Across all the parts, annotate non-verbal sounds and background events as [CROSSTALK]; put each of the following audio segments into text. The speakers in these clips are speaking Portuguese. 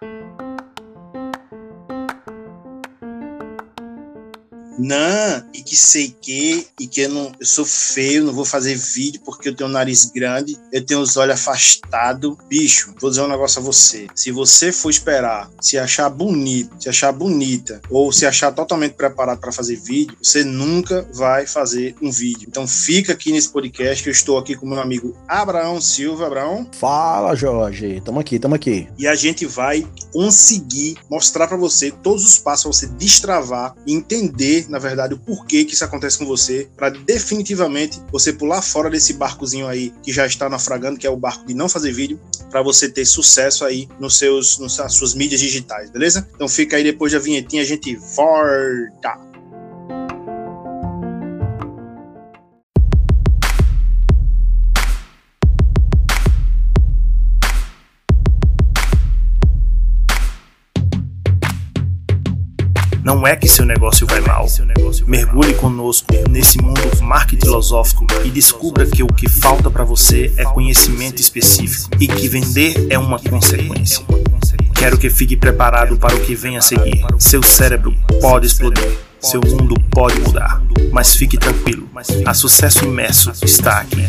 Thank you. Não, e que sei que, e que eu, não, eu sou feio, não vou fazer vídeo porque eu tenho um nariz grande, eu tenho os olhos afastados. Bicho, vou dizer um negócio a você. Se você for esperar, se achar bonito, se achar bonita, ou se achar totalmente preparado para fazer vídeo, você nunca vai fazer um vídeo. Então fica aqui nesse podcast que eu estou aqui com meu amigo Abraão Silva. Abraão. Fala, Jorge. Tamo aqui, tamo aqui. E a gente vai conseguir mostrar para você todos os passos para você destravar e entender na verdade, o porquê que isso acontece com você, para definitivamente você pular fora desse barcozinho aí que já está naufragando, que é o barco de não fazer vídeo, para você ter sucesso aí nos seus, nas suas mídias digitais, beleza? Então fica aí depois da vinhetinha, a gente volta. Não é que seu negócio vai mal. Mergulhe conosco nesse mundo marketing filosófico e descubra que o que falta para você é conhecimento específico e que vender é uma consequência. Quero que fique preparado para o que vem a seguir. Seu cérebro pode explodir. Seu mundo pode mudar. Mas fique tranquilo. A sucesso imerso está aqui.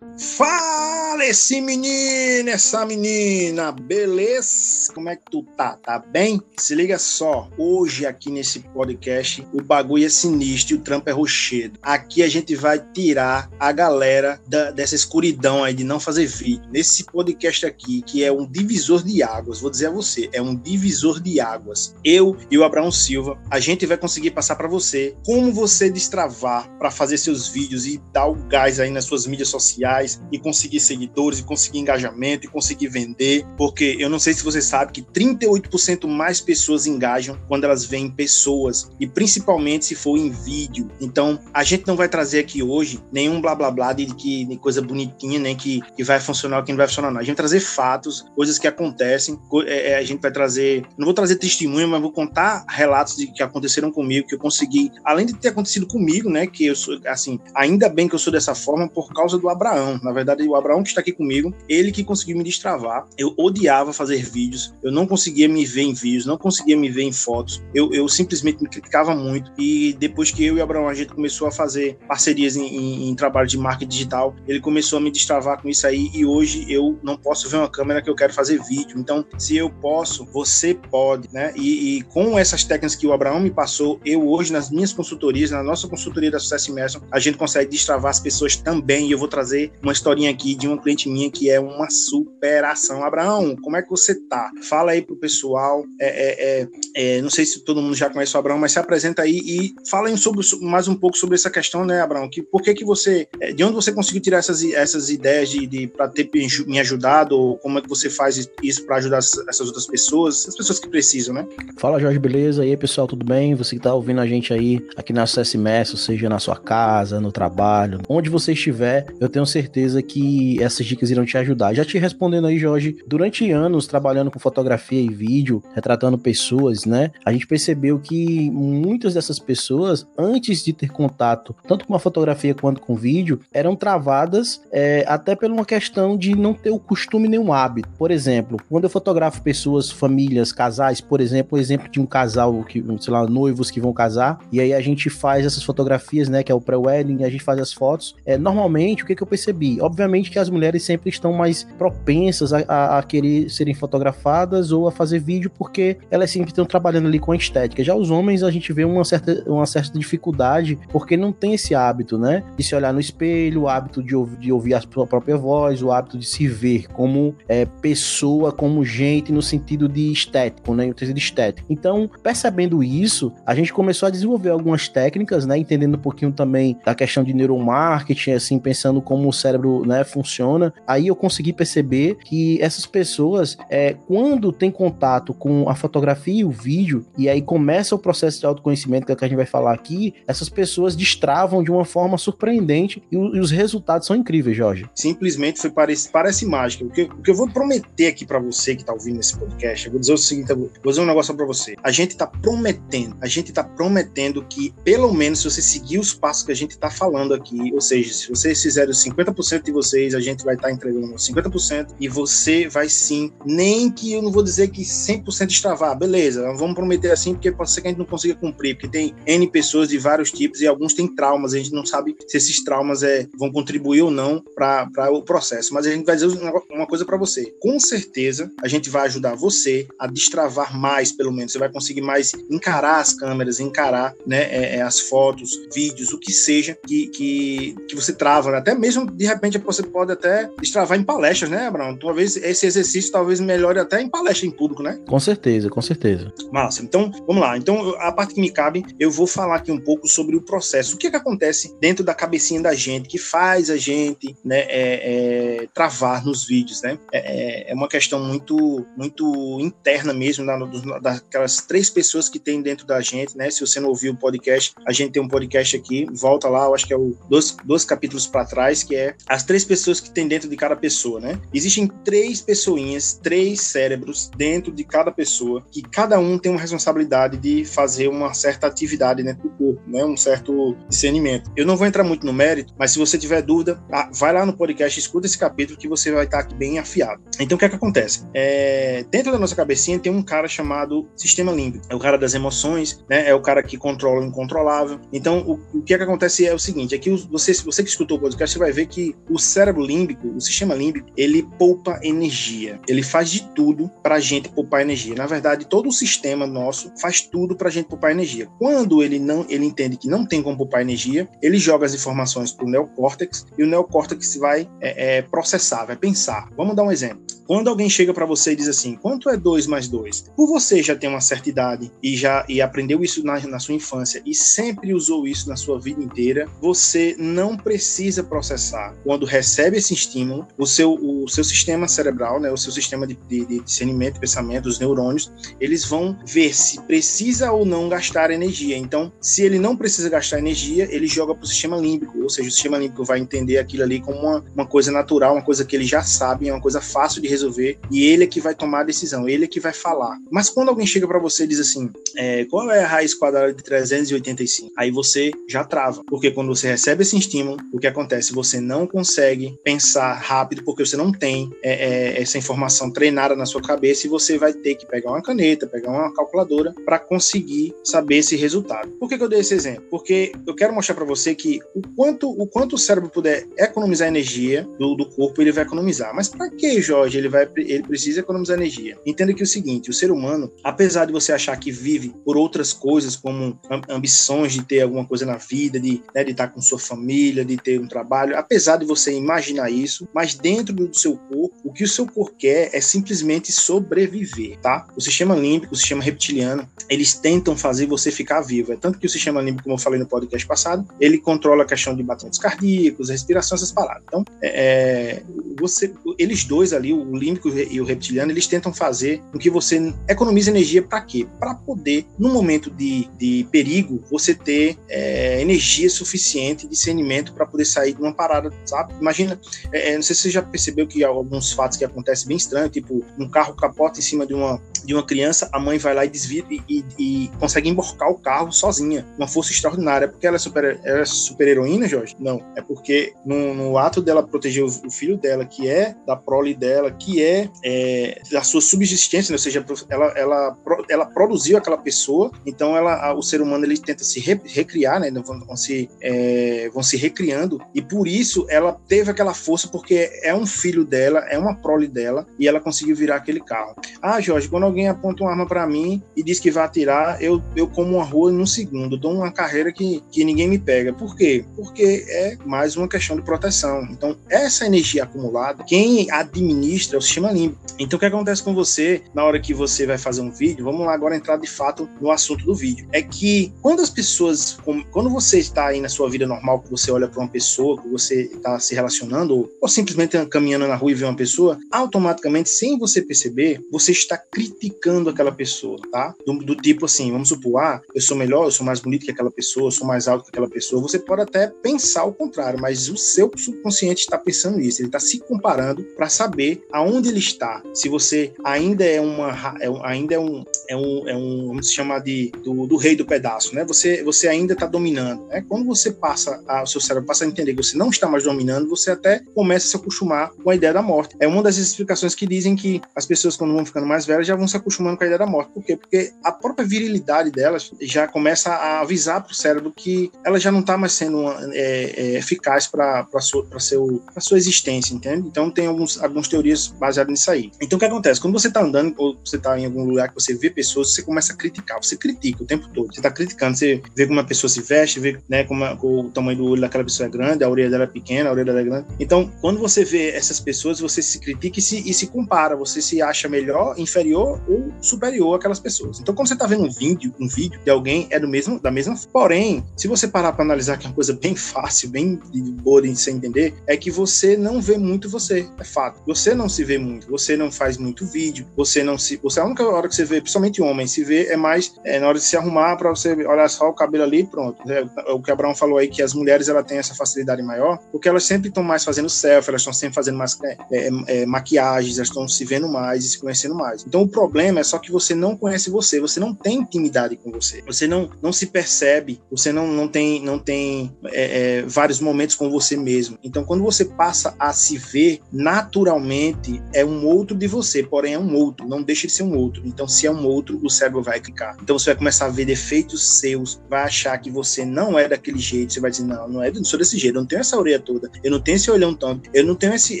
Fala! Esse menino, essa menina, beleza? Como é que tu tá? Tá bem? Se liga só, hoje aqui nesse podcast o bagulho é sinistro e o trampo é rochedo. Aqui a gente vai tirar a galera da, dessa escuridão aí de não fazer vídeo. Nesse podcast aqui, que é um divisor de águas, vou dizer a você, é um divisor de águas. Eu e o Abraão Silva, a gente vai conseguir passar para você como você destravar para fazer seus vídeos e dar o gás aí nas suas mídias sociais e conseguir seguidores seguidores e conseguir engajamento e conseguir vender, porque eu não sei se você sabe que 38% mais pessoas engajam quando elas veem pessoas e principalmente se for em vídeo. Então, a gente não vai trazer aqui hoje nenhum blá blá blá de que de coisa bonitinha, nem que, que vai funcionar que não vai funcionar. Não. A gente vai trazer fatos, coisas que acontecem. É, é, a gente vai trazer, não vou trazer testemunho, mas vou contar relatos de que aconteceram comigo, que eu consegui, além de ter acontecido comigo, né, que eu sou assim, ainda bem que eu sou dessa forma por causa do Abraão. Na verdade, o Abraão que está aqui aqui comigo, ele que conseguiu me destravar. Eu odiava fazer vídeos, eu não conseguia me ver em vídeos, não conseguia me ver em fotos, eu, eu simplesmente me criticava muito. E depois que eu e o Abraão a gente começou a fazer parcerias em, em, em trabalho de marketing digital, ele começou a me destravar com isso aí. E hoje eu não posso ver uma câmera que eu quero fazer vídeo. Então, se eu posso, você pode, né? E, e com essas técnicas que o Abraão me passou, eu hoje nas minhas consultorias, na nossa consultoria da Sucesso Immersion, a gente consegue destravar as pessoas também. E eu vou trazer uma historinha aqui de uma cliente minha que é uma superação. Abraão, como é que você tá? Fala aí pro pessoal. É, é, é, é, não sei se todo mundo já conhece o Abraão, mas se apresenta aí e fala aí sobre, mais um pouco sobre essa questão, né, Abraão? Que, por que, que você. É, de onde você conseguiu tirar essas, essas ideias de, de para ter me ajudado? Ou como é que você faz isso para ajudar essas outras pessoas, as pessoas que precisam, né? Fala, Jorge, beleza? E aí, pessoal, tudo bem? Você que tá ouvindo a gente aí aqui na SMS, seja na sua casa, no trabalho, onde você estiver, eu tenho certeza que essas dicas irão te ajudar. Já te respondendo aí, Jorge, durante anos trabalhando com fotografia e vídeo, retratando pessoas, né? A gente percebeu que muitas dessas pessoas, antes de ter contato, tanto com a fotografia quanto com vídeo, eram travadas é, até por uma questão de não ter o costume nem o hábito. Por exemplo, quando eu fotografo pessoas, famílias, casais, por exemplo, o exemplo de um casal que, sei lá, noivos que vão casar, e aí a gente faz essas fotografias, né? Que é o pré-wedding, a gente faz as fotos. É, normalmente, o que, que eu percebi? Obviamente que as mulheres mulheres sempre estão mais propensas a, a, a, querer serem fotografadas ou a fazer vídeo porque elas sempre estão trabalhando ali com a estética. Já os homens a gente vê uma certa, uma certa dificuldade porque não tem esse hábito, né? De se olhar no espelho, o hábito de, ouvir, de ouvir a sua própria voz, o hábito de se ver como é, pessoa, como gente no sentido de estético, né? No sentido estético. Então, percebendo isso, a gente começou a desenvolver algumas técnicas, né? Entendendo um pouquinho também da questão de neuromarketing, assim, pensando como o cérebro né, funciona funciona. Aí eu consegui perceber que essas pessoas, é, quando tem contato com a fotografia e o vídeo, e aí começa o processo de autoconhecimento que, é que a gente vai falar aqui, essas pessoas destravam de uma forma surpreendente e, o, e os resultados são incríveis, Jorge. Simplesmente foi parece, parece mágica. O que, o que eu vou prometer aqui para você que tá ouvindo esse podcast, eu vou dizer o seguinte, vou dizer um negócio para você. A gente tá prometendo, a gente tá prometendo que pelo menos se você seguir os passos que a gente tá falando aqui, ou seja, se vocês fizerem os 50% de vocês, a gente vai estar entregando 50% e você vai sim, nem que eu não vou dizer que 100% extravar, beleza, vamos prometer assim porque pode ser que a gente não consiga cumprir, porque tem N pessoas de vários tipos e alguns têm traumas, a gente não sabe se esses traumas é, vão contribuir ou não para o processo, mas a gente vai dizer uma coisa para você, com certeza a gente vai ajudar você a destravar mais, pelo menos, você vai conseguir mais encarar as câmeras, encarar né, é, é, as fotos, vídeos, o que seja que, que, que você trava, né? até mesmo de repente você pode até destravar em palestras, né, Abraão? Talvez esse exercício talvez melhore até em palestra em público, né? Com certeza, com certeza. Massa. Então, vamos lá. Então, a parte que me cabe, eu vou falar aqui um pouco sobre o processo. O que, é que acontece dentro da cabecinha da gente, que faz a gente né, é, é, travar nos vídeos, né? É, é, é uma questão muito, muito interna mesmo, da, daquelas três pessoas que tem dentro da gente, né? Se você não ouviu o podcast, a gente tem um podcast aqui, volta lá, eu acho que é o dois, dois capítulos para trás, que é as três pessoas que tem dentro de cada pessoa, né? Existem três pessoinhas, três cérebros dentro de cada pessoa, que cada um tem uma responsabilidade de fazer uma certa atividade dentro do corpo, né? Um certo discernimento. Eu não vou entrar muito no mérito, mas se você tiver dúvida, vai lá no podcast, escuta esse capítulo que você vai estar aqui bem afiado. Então, o que é que acontece? É, dentro da nossa cabecinha tem um cara chamado sistema límbico. É o cara das emoções, né? É o cara que controla o incontrolável. Então, o, o que é que acontece é o seguinte, é que você, você que escutou o podcast, você vai ver que o cérebro límbico, o sistema límbico, ele poupa energia. Ele faz de tudo para a gente poupar energia. Na verdade, todo o sistema nosso faz tudo para a gente poupar energia. Quando ele não, ele entende que não tem como poupar energia, ele joga as informações para o neocórtex e o neocórtex vai é, é, processar, vai pensar. Vamos dar um exemplo. Quando alguém chega para você e diz assim, quanto é 2 mais 2? Por você já ter uma certa idade e já e aprendeu isso na, na sua infância e sempre usou isso na sua vida inteira, você não precisa processar. Quando recebe esse estímulo, o seu, o seu sistema cerebral, né, o seu sistema de, de, de discernimento, pensamento, os neurônios, eles vão ver se precisa ou não gastar energia. Então, se ele não precisa gastar energia, ele joga para o sistema límbico, ou seja, o sistema límbico vai entender aquilo ali como uma, uma coisa natural, uma coisa que ele já sabe, é uma coisa fácil de resolver e ele é que vai tomar a decisão, ele é que vai falar. Mas quando alguém chega para você e diz assim, é, qual é a raiz quadrada de 385? Aí você já trava, porque quando você recebe esse estímulo, o que acontece? Você não consegue pensar rápido porque você não tem é, é, essa informação treinada na sua cabeça e você vai ter que pegar uma caneta, pegar uma calculadora para conseguir saber esse resultado. Por que, que eu dei esse exemplo? Porque eu quero mostrar para você que o quanto, o quanto o cérebro puder economizar energia do, do corpo, ele vai economizar. Mas para que, Jorge, ele vai ele precisa economizar energia. Entenda que é o seguinte, o ser humano, apesar de você achar que vive por outras coisas, como ambições de ter alguma coisa na vida, de, né, de estar com sua família, de ter um trabalho, apesar de você imaginar isso, mas dentro do seu corpo, o que o seu corpo quer é simplesmente sobreviver, tá? O sistema límbico, o sistema reptiliano, eles tentam fazer você ficar vivo. É tanto que o sistema límbico, como eu falei no podcast passado, ele controla a questão de batimentos cardíacos, respiração, essas paradas. Então, é, é você, eles dois ali, o límbico e o reptiliano, eles tentam fazer com que você economize energia para quê? Para poder, no momento de, de perigo, você ter é, energia suficiente, discernimento para poder sair de uma parada, sabe? Imagina, é, é, não sei se você já percebeu que alguns fatos que acontecem bem estranhos, tipo, um carro capota em cima de uma, de uma criança, a mãe vai lá e desvia e, e, e consegue emborcar o carro sozinha, uma força extraordinária. Porque ela é super, ela é super heroína, Jorge? Não. É porque no, no ato dela proteger o, o filho dela, que é da prole dela, que é é, da sua subsistência, né? ou seja, ela, ela, ela produziu aquela pessoa, então ela, o ser humano ele tenta se re, recriar, né? Vão, vão se, é, vão se recriando, e por isso ela teve aquela força, porque é um filho dela, é uma prole dela, e ela conseguiu virar aquele carro. Ah, Jorge, quando alguém aponta uma arma para mim e diz que vai atirar, eu, eu como uma rua num segundo, dou uma carreira que, que ninguém me pega. Por quê? Porque é mais uma questão de proteção. Então, essa energia acumulada, quem administra é o sistema límbico. Então, o que acontece com você na hora que você vai fazer um vídeo? Vamos lá agora entrar de fato no assunto do vídeo. É que quando as pessoas, quando você está aí na sua vida normal, que você olha para uma pessoa, que você está se relacionando, ou simplesmente caminhando na rua e vê uma pessoa, automaticamente, sem você perceber, você está criticando aquela pessoa, tá? Do, do tipo assim, vamos supor, ah, eu sou melhor, eu sou mais bonito que aquela pessoa, eu sou mais alto que aquela pessoa. Você pode até pensar o contrário, mas o seu subconsciente está pensando isso, ele está se comparando para saber aonde ele está. Se você ainda é uma, é, ainda é um, é um, é um, vamos chamar de do, do rei do pedaço, né? Você, você ainda está dominando, né? Quando você passa, a, o seu cérebro passa a entender que você não está mais dominando, você até começa a se acostumar com a ideia da morte. É uma das explicações que dizem que as pessoas quando vão ficando mais velhas já vão se acostumando com a ideia da morte. Por quê? Porque a própria virilidade delas já começa a avisar para o cérebro que ela já não está mais sendo é, é, eficaz para a sua, existência, entende? Então tem alguns, algumas teorias baseadas nisso aí. Então o que acontece? Quando você está andando ou você está em algum lugar que você vê pessoas, você começa a criticar, você critica o tempo todo. Você está criticando, você vê como uma pessoa se veste, vê né, como, a, como o tamanho do olho daquela pessoa é grande, a orelha dela é pequena, a orelha dela é grande. Então, quando você vê essas pessoas, você se critica e se, e se compara, você se acha melhor, inferior ou superior àquelas pessoas. Então, quando você está vendo um vídeo, um vídeo de alguém é do mesmo, da mesma. Porém, se você parar para analisar que é uma coisa bem [LAUGHS] fácil, bem boa de você entender, é que você não vê muito você, é fato. Você não se vê muito, você não faz muito vídeo, você não se, você a única hora que você vê, principalmente homem, se vê é mais é, na hora de se arrumar para você olhar só o cabelo ali, pronto. É, o que Abraão falou aí que as mulheres ela tem essa facilidade maior, porque elas sempre estão mais fazendo selfie, elas estão sempre fazendo mais é, é, é, maquiagens, elas estão se vendo mais e se conhecendo mais. Então o problema é só que você não conhece você, você não tem intimidade com você, você não, não se percebe, você não, não tem, não tem é, é, vários momentos com você mesmo. Então quando você passa a se ver naturalmente, é um outro de você, porém é um outro, não deixa de ser um outro. Então se é um outro, o cérebro vai clicar. Então você vai começar a ver defeitos seus, vai achar que você não é daquele jeito, você vai dizer, não, não é, não sou desse jeito, eu não tenho essa orelha toda, eu não tenho esse olhão tanto, eu não tenho esse,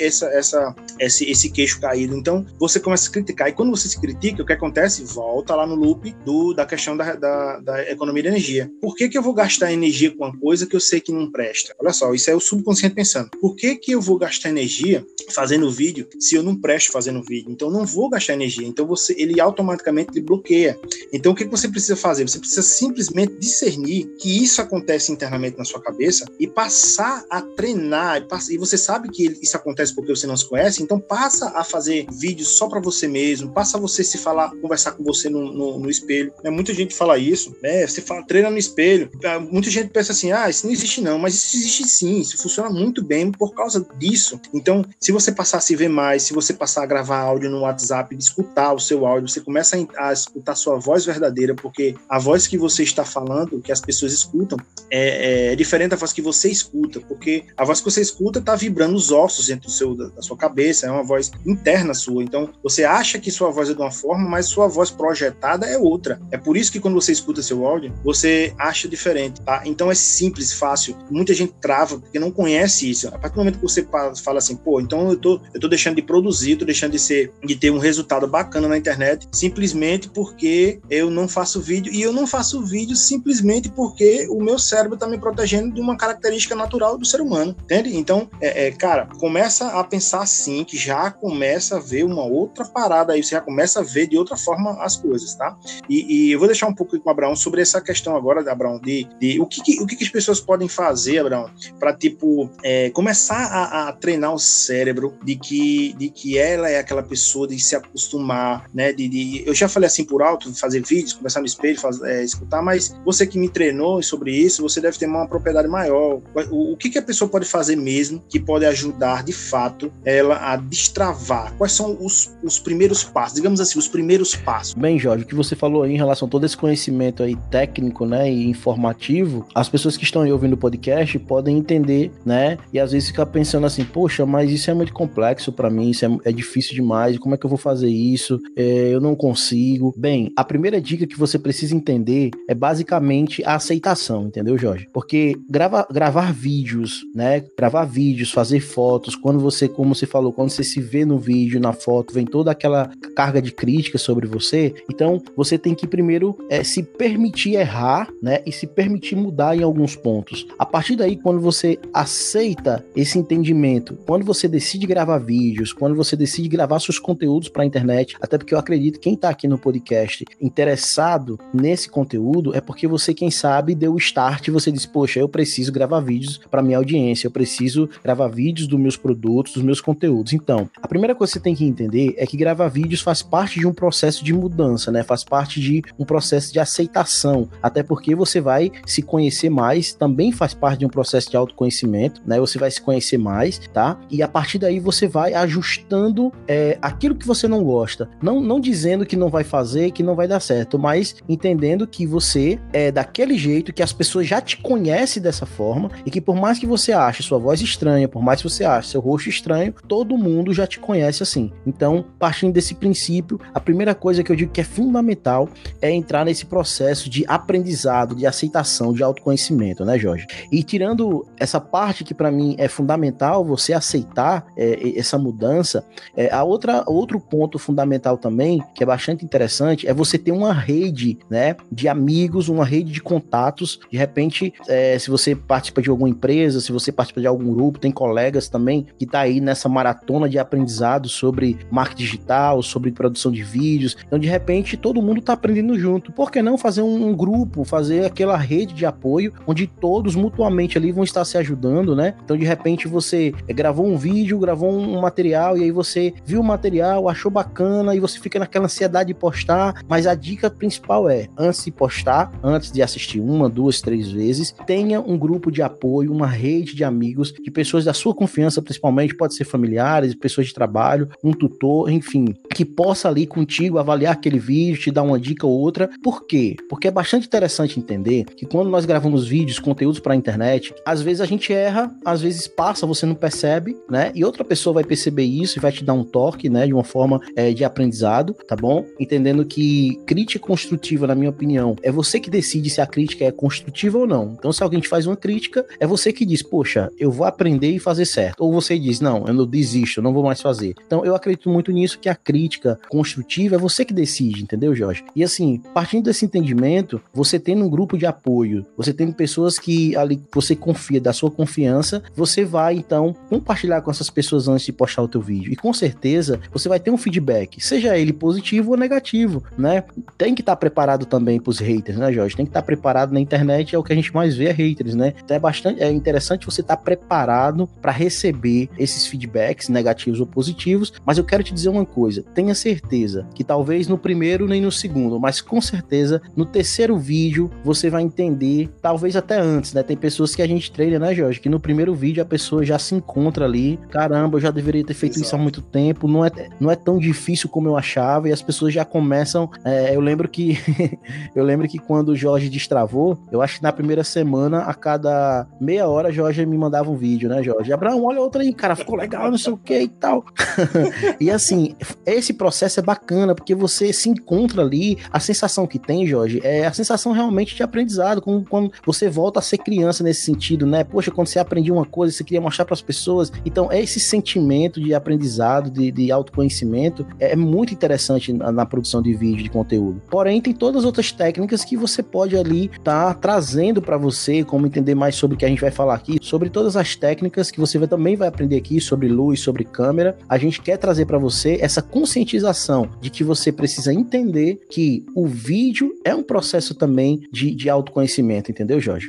essa, essa, esse, esse queixo caído. Então você começa a criticar. E quando você se critica, o que acontece? Volta lá no loop do, da questão da, da, da economia de energia. Por que, que eu vou gastar energia com uma coisa que eu sei que não presta? Olha só, isso é o subconsciente pensando. Por que, que eu vou gastar energia fazendo vídeo se eu não presto fazendo vídeo? Então não vou gastar energia. Então você, ele automaticamente ele bloqueia. Então o que, que você precisa fazer? Você precisa simplesmente discernir que isso acontece internamente na sua cabeça e passar a treinar. E você sabe que isso acontece porque você não se conhece, então passa a fazer vídeos só para você mesmo, passa a você se falar, conversar com você no, no, no espelho. Né? Muita gente fala isso, né? Você fala, treina no espelho. Ah, muita gente pensa assim, ah, isso não existe não, mas isso existe sim, isso funciona muito bem por causa disso. Então, se você passar a se ver mais, se você passar a gravar áudio no WhatsApp, escutar o seu áudio, você começa a, a escutar sua voz verdadeira, porque a voz que você está falando, que as pessoas escutam, é, é, é diferente da voz que você escuta, porque a voz que você escuta está vibrando os ossos dentro do seu, da sua cabeça, é uma voz interna sua. Então, você acha que sua voz é de uma forma, mas sua voz projetada é outra. É por isso que quando você escuta seu áudio, você acha diferente, tá? Então é simples, fácil. Muita gente trava porque não conhece isso. A partir do momento que você fala assim, pô, então eu tô, eu tô deixando de produzir, tô deixando de ser, de ter um resultado bacana na internet, simplesmente porque eu não faço vídeo e eu não faço vídeo simplesmente porque o meu cérebro tá me protegendo de uma característica natural do ser humano, entende? Então, é, é cara, começa a pensar assim, que já começa a ver uma outra parada aí, você já começa a ver de outra forma as coisas, tá? E, e eu vou deixar um pouco com o Abraão sobre essa questão agora, Abraão, de, de o, que, que, o que, que as pessoas podem fazer, Abraão, para tipo, é, começar a, a, treinar o cérebro de que, de que ela é aquela pessoa de se acostumar, né? De, de eu já falei assim por alto, fazer vídeos, conversar no espelho, faz, é, escutar, mas você que me treinou sobre isso, você deve ter uma propriedade maior. O, o que, que a pessoa pode fazer mesmo que pode ajudar de fato ela a destravar? Quais são os, os primeiros passos? Digamos assim, os primeiros passos. Bem, Jorge, o que você falou aí em relação a todo esse conhecimento aí técnico, né, e informativo, as pessoas que estão aí ouvindo o podcast podem entender, né, e às vezes ficar pensando assim, poxa, mas isso é muito complexo para mim, isso é, é, difícil demais, como é que eu vou fazer isso? É, eu não consigo. Bem, a primeira dica que você precisa entender é basicamente a aceitação, entendeu, Jorge? Porque grava, gravar vídeos, né, gravar vídeos, fazer fotos, quando você, como você falou, quando você se vê no vídeo, na foto, vem toda aquela carga de críticas sobre você. Então, você tem que primeiro é, se permitir errar, né? E se permitir mudar em alguns pontos. A partir daí, quando você aceita esse entendimento, quando você decide gravar vídeos, quando você decide gravar seus conteúdos para a internet, até porque eu acredito que quem está aqui no podcast interessado nesse conteúdo é porque você, quem sabe, deu o start você disse, poxa, eu preciso gravar vídeos para minha audiência, eu preciso gravar vídeos dos meus produtos, dos meus conteúdos. Então, a primeira coisa que você tem que entender é que gravar vídeos faz parte de um processo de mudança, né? Faz parte de um processo de aceitação, até porque você vai se conhecer mais, também faz parte de um processo de autoconhecimento, né? Você vai se conhecer mais, tá? E a partir daí você vai ajustando é, aquilo que você não gosta. Não, não dizendo que não vai fazer, que não vai dar certo, mas entendendo que você é daquele jeito, que as pessoas já te conhecem dessa forma e que por mais que você ache sua voz estranha, por mais que você ache seu rosto estranho, todo mundo já te conhece assim. Então, partindo desse princípio, a primeira coisa que eu digo que é fundamental é entrar nesse processo de aprendizado, de aceitação, de autoconhecimento, né, Jorge? E tirando essa parte que para mim é fundamental, você aceitar é, essa mudança, é, a outra outro ponto fundamental também, que é bastante interessante, é você ter uma rede, né, de amigos, uma rede de contatos. De repente, é, se você participa de alguma empresa, se você participa de algum grupo, tem colegas também que tá aí nessa maratona de aprendizado sobre marketing digital, sobre produção de vídeos. Então, de repente, todo mundo tá aprendendo junto. Por que não fazer um, um grupo, fazer aquela rede de apoio onde todos mutuamente ali vão estar se ajudando, né? Então, de repente, você gravou um vídeo, gravou um material e aí você viu o material, achou bacana e você fica naquela ansiedade de postar, mas a dica principal é, antes de postar, antes de assistir uma, duas, três vezes, tenha um grupo de apoio, uma rede de amigos, de pessoas da sua confiança, principalmente, pode ser familiares, pessoas de trabalho, um tutor, enfim, que possa ali contigo avaliar aquele vídeo, te dar uma dica ou outra. Por quê? Porque é bastante interessante entender que quando nós gravamos vídeos, conteúdos para a internet, às vezes a gente erra, às vezes passa, você não percebe, né? E outra pessoa vai perceber isso e vai te dar um toque, né? De uma forma é, de aprendizado, tá bom? Entendendo que crítica construtiva, na minha opinião, é você que decide se a crítica é construtiva ou não. Então, se alguém te faz uma crítica, é você que diz, poxa, eu vou aprender e fazer certo. Ou você diz, não, eu não desisto, eu não vou mais fazer. Então, eu acredito muito nisso que a crítica construtiva é você que decide, entendeu, Jorge? E assim, partindo desse entendimento, você tendo um grupo de apoio, você tendo pessoas que ali você confia, da sua confiança, você vai então compartilhar com essas pessoas antes de postar o teu vídeo. E com certeza você vai ter um feedback, seja ele positivo ou negativo, né? Tem que estar preparado também para os haters, né, Jorge? Tem que estar preparado na internet, é o que a gente mais vê é haters, né? Então é bastante é interessante você estar preparado para receber esses feedbacks negativos ou positivos, mas eu quero te dizer uma coisa, tenha certeza que talvez no primeiro nem no segundo, mas com certeza no terceiro vídeo você vai entender, talvez até antes, né? Tem pessoas que a gente treina, né, Jorge, que no primeiro vídeo a pessoa já se encontra ali, caramba, eu já deveria ter feito Exato. isso há muito tempo, não é, não é tão difícil como eu achava e as pessoas já começam, é, eu lembro que [LAUGHS] eu lembro que quando o Jorge destravou, eu acho que na primeira semana a cada meia hora Jorge me mandava um vídeo, né, Jorge? Abraão, olha outra aí, cara, ficou legal, não sei o que e tal. [LAUGHS] e assim, esse processo é bacana porque você se encontra ali, a sensação que tem, Jorge, é a sensação realmente de aprendizado, como quando você volta a ser criança nesse sentido, né? Poxa, quando você aprendia uma coisa, você queria mostrar para as pessoas. Então, esse sentimento de aprendizado, de, de autoconhecimento, é, é muito interessante na, na, produção de vídeo, de conteúdo. Porém, tem todas as outras técnicas que você pode ali estar tá trazendo para você, como entender mais sobre o que a gente vai falar aqui, sobre todas as técnicas que você vai, também vai aprender aqui sobre luz, sobre câmera. A gente quer trazer para você essa conscientização de que você precisa entender que o vídeo é um processo também de, de autoconhecimento, entendeu, Jorge?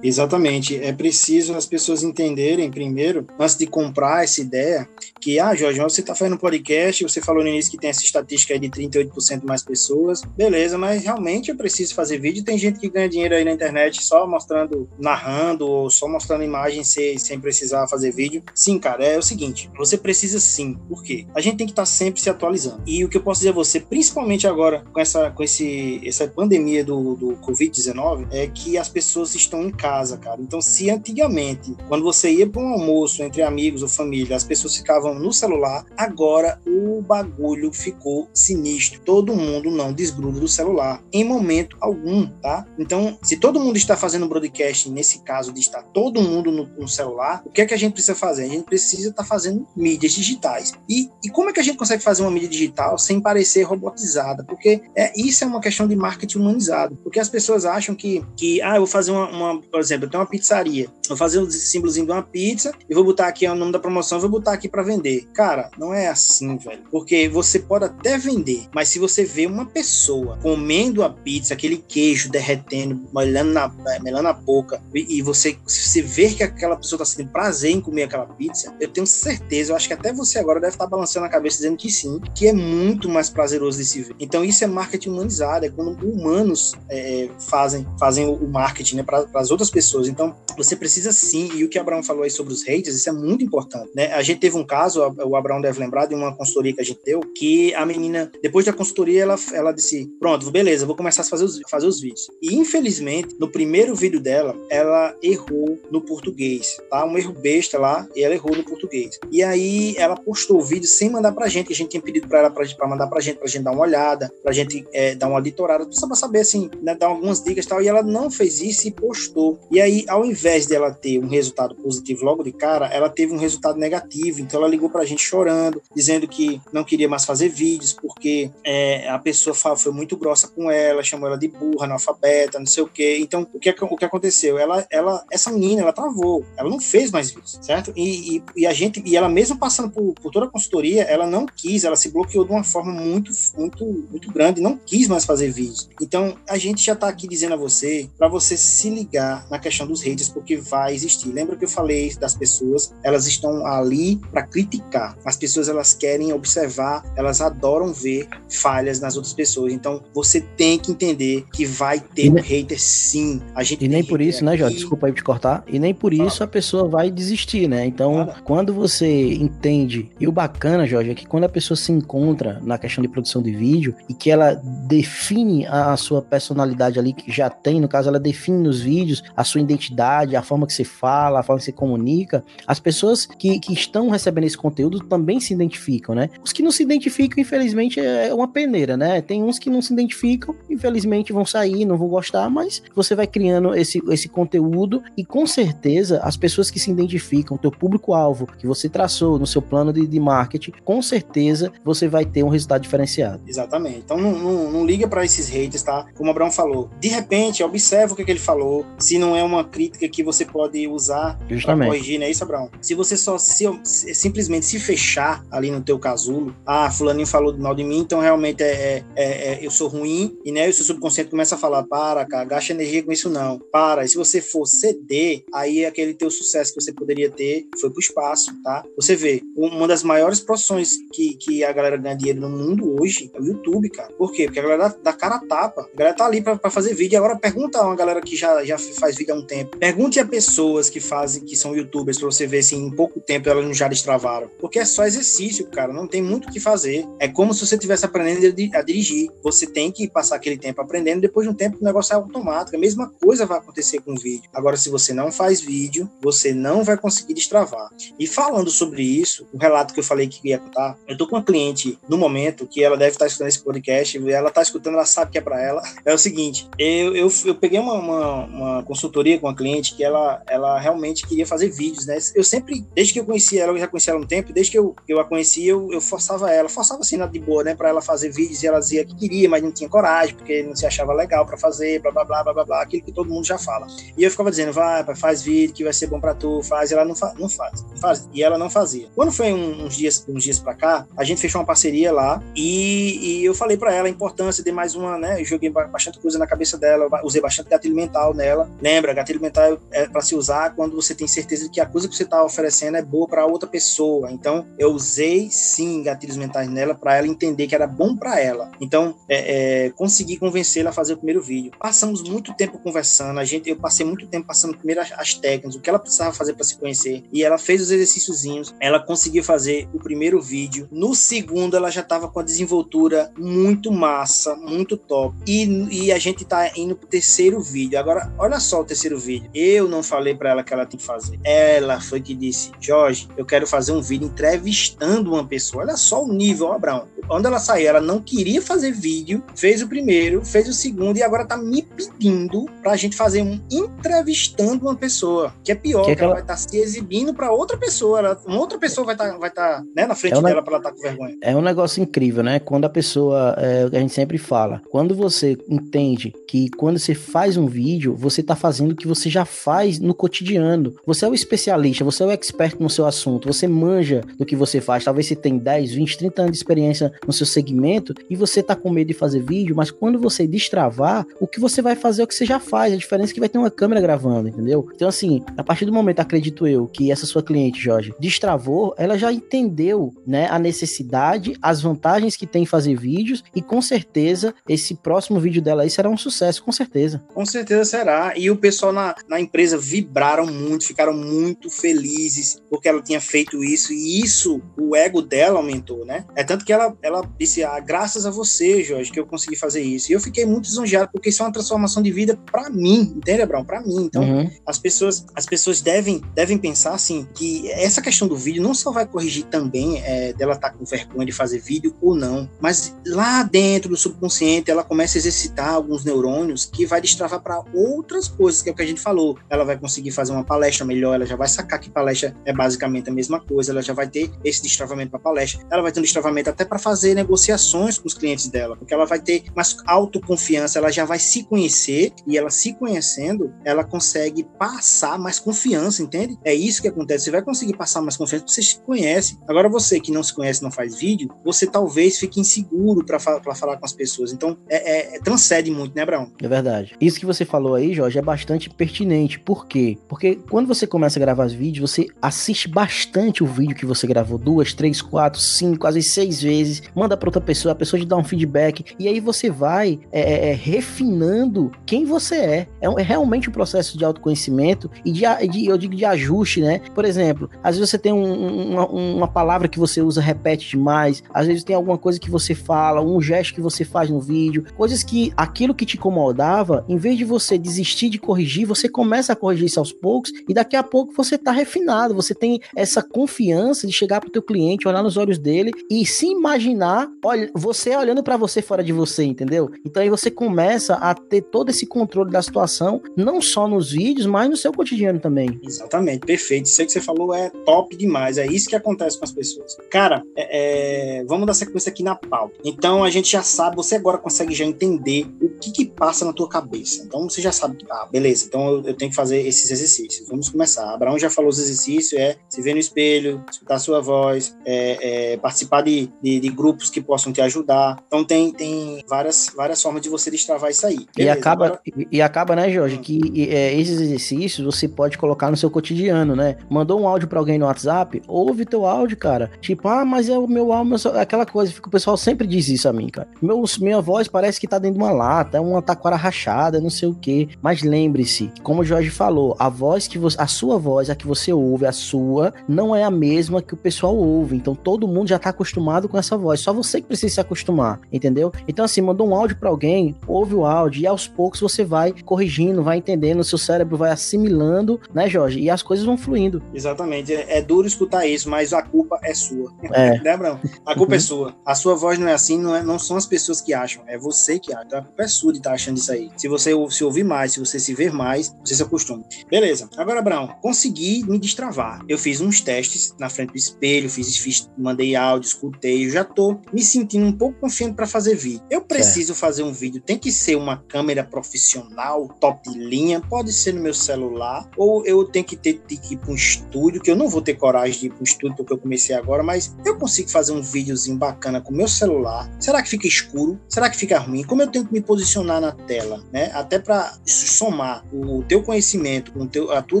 Exatamente. É preciso as pessoas entenderem primeiro, antes de comprar essa ideia, que, ah, Jorge, você está fazendo um podcast, você falou no início que tem essa estatística aí de 38% mais pessoas. Beleza, mas realmente eu preciso fazer vídeo. Tem gente que ganha dinheiro aí na internet só mostrando, narrando, ou só mostrando imagens sem, sem precisar fazer vídeo. Sim, cara, é o seguinte, você precisa sim. Por quê? A gente tem que estar tá sempre se atualizando. E o que eu posso dizer a você, principalmente agora com essa, com esse, essa pandemia do, do Covid-19, é que as pessoas estão em casa casa, cara. Então, se antigamente, quando você ia para um almoço entre amigos ou família, as pessoas ficavam no celular, agora o bagulho ficou sinistro. Todo mundo não desgruda do celular em momento algum, tá? Então, se todo mundo está fazendo broadcast, nesse caso de estar todo mundo no, no celular, o que é que a gente precisa fazer? A gente precisa estar tá fazendo mídias digitais. E, e como é que a gente consegue fazer uma mídia digital sem parecer robotizada? Porque é, isso é uma questão de marketing humanizado. Porque as pessoas acham que, que ah, eu vou fazer uma, uma por eu tenho uma pizzaria, vou fazer um símbolozinho de uma pizza e vou botar aqui o nome da promoção, vou botar aqui para vender. Cara, não é assim, velho. Porque você pode até vender, mas se você vê uma pessoa comendo a pizza, aquele queijo derretendo, molhando na, melando na boca, e, e você, você ver que aquela pessoa está sendo prazer em comer aquela pizza, eu tenho certeza, eu acho que até você agora deve estar tá balançando a cabeça dizendo que sim, que é muito mais prazeroso de se ver. Então isso é marketing humanizado, é quando humanos é, fazem, fazem o marketing né, para as outras pessoas. Então você precisa sim, e o que o Abraão falou aí sobre os haters, isso é muito importante. Né? A gente teve um caso, o Abraão deve lembrar, de uma consultoria que a gente deu, que a menina, depois da consultoria, ela, ela disse: Pronto, beleza, vou começar a fazer os, fazer os vídeos. E infelizmente, no primeiro vídeo dela, ela errou no português, tá? Um erro besta lá, e ela errou no português. E aí ela postou o vídeo sem mandar pra gente, que a gente tinha pedido pra ela pra, pra mandar pra gente, pra gente dar uma olhada, pra gente é, dar uma litorada, só pra saber, assim, né, dar algumas dicas e tal. E ela não fez isso e postou. E aí, ao invés dela ter um resultado positivo logo de cara, ela teve um resultado negativo. Então ela ligou pra gente chorando, dizendo que não queria mais fazer vídeos, porque é, a pessoa foi muito grossa com ela, chamou ela de burra, analfabeta, não sei o quê. Então, o que, o que aconteceu? Ela, ela, essa menina, ela travou, ela não fez mais vídeos, certo? E, e, e a gente, e ela mesmo passando por, por, toda a consultoria, ela não quis, ela se bloqueou de uma forma muito, muito, muito grande, não quis mais fazer vídeos. Então, a gente já tá aqui dizendo a você, para você se ligar na questão dos haters, porque vai existir. Lembra que eu falei das pessoas, elas estão ali para criticar. As pessoas, elas querem observar, elas adoram ver falhas nas outras pessoas. Então, você tem que entender que vai ter um hater sim. A gente e nem por isso, né, Jorge? Desculpa aí te cortar. E nem por isso a pessoa vai desistir, né? Então, quando você entende, e o bacana, Jorge, é que quando a pessoa se encontra na questão de produção de vídeo e que ela define a, a sua personalidade ali, que já tem, no caso, ela define nos vídeos a sua identidade, a forma que você fala, a forma que você comunica, as pessoas que, que estão recebendo esse conteúdo também se identificam, né? Os que não se identificam, infelizmente, é uma peneira, né? Tem uns que não se identificam, infelizmente vão sair, não vão gostar, mas você vai criando esse, esse conteúdo e com certeza as pessoas que se identificam, o teu público-alvo que você traçou no seu plano de, de marketing, com certeza você vai ter um resultado diferenciado. Exatamente. Então não, não, não liga para esses haters, tá? Como o Abraão falou. De repente, observa o que, que ele falou, se não é uma crítica que você pode usar para corrigir, não é isso, Abraão? Se você só se, simplesmente se fechar ali no teu casulo, ah, fulaninho falou mal de mim, então realmente é, é, é, é eu sou ruim, e né, o seu subconsciente começa a falar, para, cara, gasta energia com isso não, para, e se você for ceder, aí aquele teu sucesso que você poderia ter foi pro espaço, tá? Você vê, uma das maiores profissões que, que a galera ganha dinheiro no mundo hoje é o YouTube, cara. Por quê? Porque a galera dá, cara a tapa, a galera tá ali pra, pra fazer vídeo, agora pergunta a uma galera que já, já faz há um tempo, pergunte a pessoas que fazem, que são youtubers, pra você ver se em pouco tempo elas já destravaram, porque é só exercício, cara, não tem muito o que fazer, é como se você estivesse aprendendo a dirigir, você tem que passar aquele tempo aprendendo, depois de um tempo o negócio é automático, a mesma coisa vai acontecer com o vídeo. Agora, se você não faz vídeo, você não vai conseguir destravar. E falando sobre isso, o relato que eu falei que ia contar, eu tô com uma cliente no momento que ela deve estar escutando esse podcast, ela tá escutando, ela sabe que é para ela. É o seguinte, eu, eu, eu peguei uma, uma, uma, consultoria com a cliente que ela, ela realmente queria fazer vídeos, né? Eu sempre, desde que eu conheci ela, eu já conheci ela há um tempo, desde que eu, eu a conheci, eu, eu forçava ela, forçava assim, nada de boa, né, para ela fazer vídeos e ela dizia que queria, mas não tinha coragem, porque não se achava legal para fazer, blá blá blá blá blá blá, aquilo que todo mundo já fala. E eu ficava dizendo, vai, faz vídeo que vai ser bom para tu, faz, e ela não, fa não faz, não faz, e ela não fazia. Quando foi um, uns dias, uns dias para cá, a gente fechou uma parceria lá e, e eu falei para ela a importância de mais uma, né, eu joguei bastante coisa na cabeça dela, usei bastante gatilho mental nela. Lembra, gatilho mental é para se usar quando você tem certeza de que a coisa que você tá oferecendo é boa para outra pessoa. Então, eu usei sim gatilhos mentais nela para ela entender que era bom para ela. Então, é, é, consegui convencê-la a fazer o primeiro vídeo. Passamos muito tempo conversando, a gente, eu passei muito tempo passando primeiro as, as técnicas, o que ela precisava fazer para se conhecer, e ela fez os exercíciozinhos, ela conseguiu fazer o primeiro vídeo. No segundo, ela já estava com a desenvoltura muito massa, muito top. E, e a gente tá indo pro terceiro vídeo. Agora, olha só terceiro vídeo. Eu não falei para ela que ela tem que fazer. Ela foi que disse: Jorge, eu quero fazer um vídeo entrevistando uma pessoa. Olha só o nível, Abraão. Quando ela saiu, ela não queria fazer vídeo, fez o primeiro, fez o segundo e agora tá me pedindo pra gente fazer um entrevistando uma pessoa. Que é pior, que, é que ela vai estar tá se exibindo para outra pessoa. Ela, uma outra pessoa vai estar tá, vai tá, né, na frente é dela para ela estar tá com vergonha. É um negócio incrível, né? Quando a pessoa, é, a gente sempre fala, quando você entende que quando você faz um vídeo, você tá fazendo o que você já faz no cotidiano. Você é o especialista, você é o expert no seu assunto, você manja do que você faz. Talvez você tenha 10, 20, 30 anos de experiência no seu segmento e você tá com medo de fazer vídeo, mas quando você destravar, o que você vai fazer é o que você já faz. A diferença é que vai ter uma câmera gravando, entendeu? Então, assim, a partir do momento, acredito eu, que essa sua cliente, Jorge, destravou, ela já entendeu, né, a necessidade, as vantagens que tem em fazer vídeos e com certeza esse próximo vídeo dela aí será um sucesso, com certeza. Com certeza será. E o pessoal na, na empresa vibraram muito, ficaram muito felizes porque ela tinha feito isso e isso, o ego dela aumentou, né? É tanto que ela, ela disse, ah, graças a você, Jorge, que eu consegui fazer isso. E eu fiquei muito lisonjeado porque isso é uma transformação de vida para mim, entende, Abraão? Para mim. Então, uhum. as pessoas, as pessoas devem, devem pensar assim que essa questão do vídeo não só vai corrigir também é, dela estar tá com vergonha de fazer vídeo ou não, mas lá dentro do subconsciente ela começa a exercitar alguns neurônios que vai destravar para outras coisas, que é o que a gente falou. Ela vai conseguir fazer uma palestra melhor, ela já vai sacar que palestra é basicamente a mesma coisa, ela já vai ter esse destravamento para palestra, ela vai ter um destravamento até para fazer negociações com os clientes dela, porque ela vai ter mais autoconfiança, ela já vai se conhecer e ela se conhecendo, ela consegue passar mais confiança, entende? É isso que acontece. Você vai conseguir passar mais confiança porque você se conhece. Agora, você que não se conhece, não faz vídeo, você talvez fique inseguro para falar com as pessoas. Então, é, é, transcende muito, né, Brown? É verdade. Isso que você falou aí, Jorge, é bastante pertinente. Por quê? Porque quando você começa a gravar os vídeos, você assiste bastante o vídeo que você gravou duas, três, quatro, cinco, quase seis vezes, manda para outra pessoa, a pessoa te dá um feedback, e aí você vai é, é, é refinando quem você é. É, é realmente um processo de autoconhecimento e de, de, eu digo de ajuste, né? Por exemplo, às vezes você tem um, uma, uma, palavra que você usa, repete demais, às vezes tem alguma coisa que você fala, um gesto que você faz no vídeo, coisas que aquilo que te incomodava, em vez de você desistir de corrigir, você começa a corrigir isso aos poucos e daqui a pouco você tá refinado, você tem essa confiança de chegar pro teu cliente, olhar nos olhos dele e se imaginar, olha, você olhando para você fora de você, entendeu? Então aí você começa a ter todo esse controle da situação, não só nos vídeos, mas no seu cotidiano também. Exatamente, perfeito. Isso que você falou é top demais. É isso que acontece com as pessoas. Cara, é, é, vamos dar sequência aqui na pauta. Então a gente já sabe, você agora consegue já entender o que que passa na tua cabeça. Então você já sabe, ah, beleza, então eu, eu tenho que fazer esses exercícios. Vamos começar. Abraão já falou os exercícios, é se ver no espelho, escutar sua voz, é, é, participar de, de, de, grupos que possam te ajudar. Então tem, tem várias, várias formas de você destravar isso aí. Beleza, e acaba, agora... e, acaba, né, Jorge, hum. que é, esses exercícios você pode colocar no seu cotidiano, né? Mandou um áudio para alguém no WhatsApp, ouve teu áudio, cara. Tipo, ah, mas é o meu áudio, aquela coisa, o pessoal sempre diz isso a mim, cara. Meu, minha voz parece que tá dentro de uma lata, é uma taquara rachada, não sei o quê. Mas lembre-se, como o Jorge falou, a voz que você, a sua voz, a que você ouve, a sua, não é a mesma que o pessoal ouve. Então todo mundo já tá acostumado com essa voz. Só você que precisa se acostumar, entendeu? Então assim, mandou um áudio para alguém, ouve o áudio e aos poucos você vai corrigindo, vai entendendo, seu cérebro vai assimilando, né, Jorge? E as coisas vão fluindo. Exatamente. É, é duro escutar isso, mas a culpa é sua. É. [LAUGHS] né? A culpa é uhum. é sua. A sua voz não é assim, não, é, não são as pessoas que acham, é você que acha. Então a culpa é sua de estar tá achando isso aí. Se você se ouvir mais, se você se ver mais, você se acostuma. Beleza. Agora, Brown, consegui me destravar. Eu fiz uns testes na frente do espelho, fiz, fiz mandei áudio, escutei, eu já tô me sentindo um pouco confiante para fazer vídeo. Eu preciso fazer um vídeo, tem que ser uma câmera profissional, top de linha, pode ser no meu celular, ou eu tenho que ter que ir para um estúdio, que eu não vou ter coragem de ir para um estúdio porque eu comecei agora, mas eu consigo fazer um videozinho bacana com o meu celular. Será que fica escuro? Será que fica ruim? Como eu tenho que me posicionar na tela, né? Até para somar o teu conhecimento com teu, a tua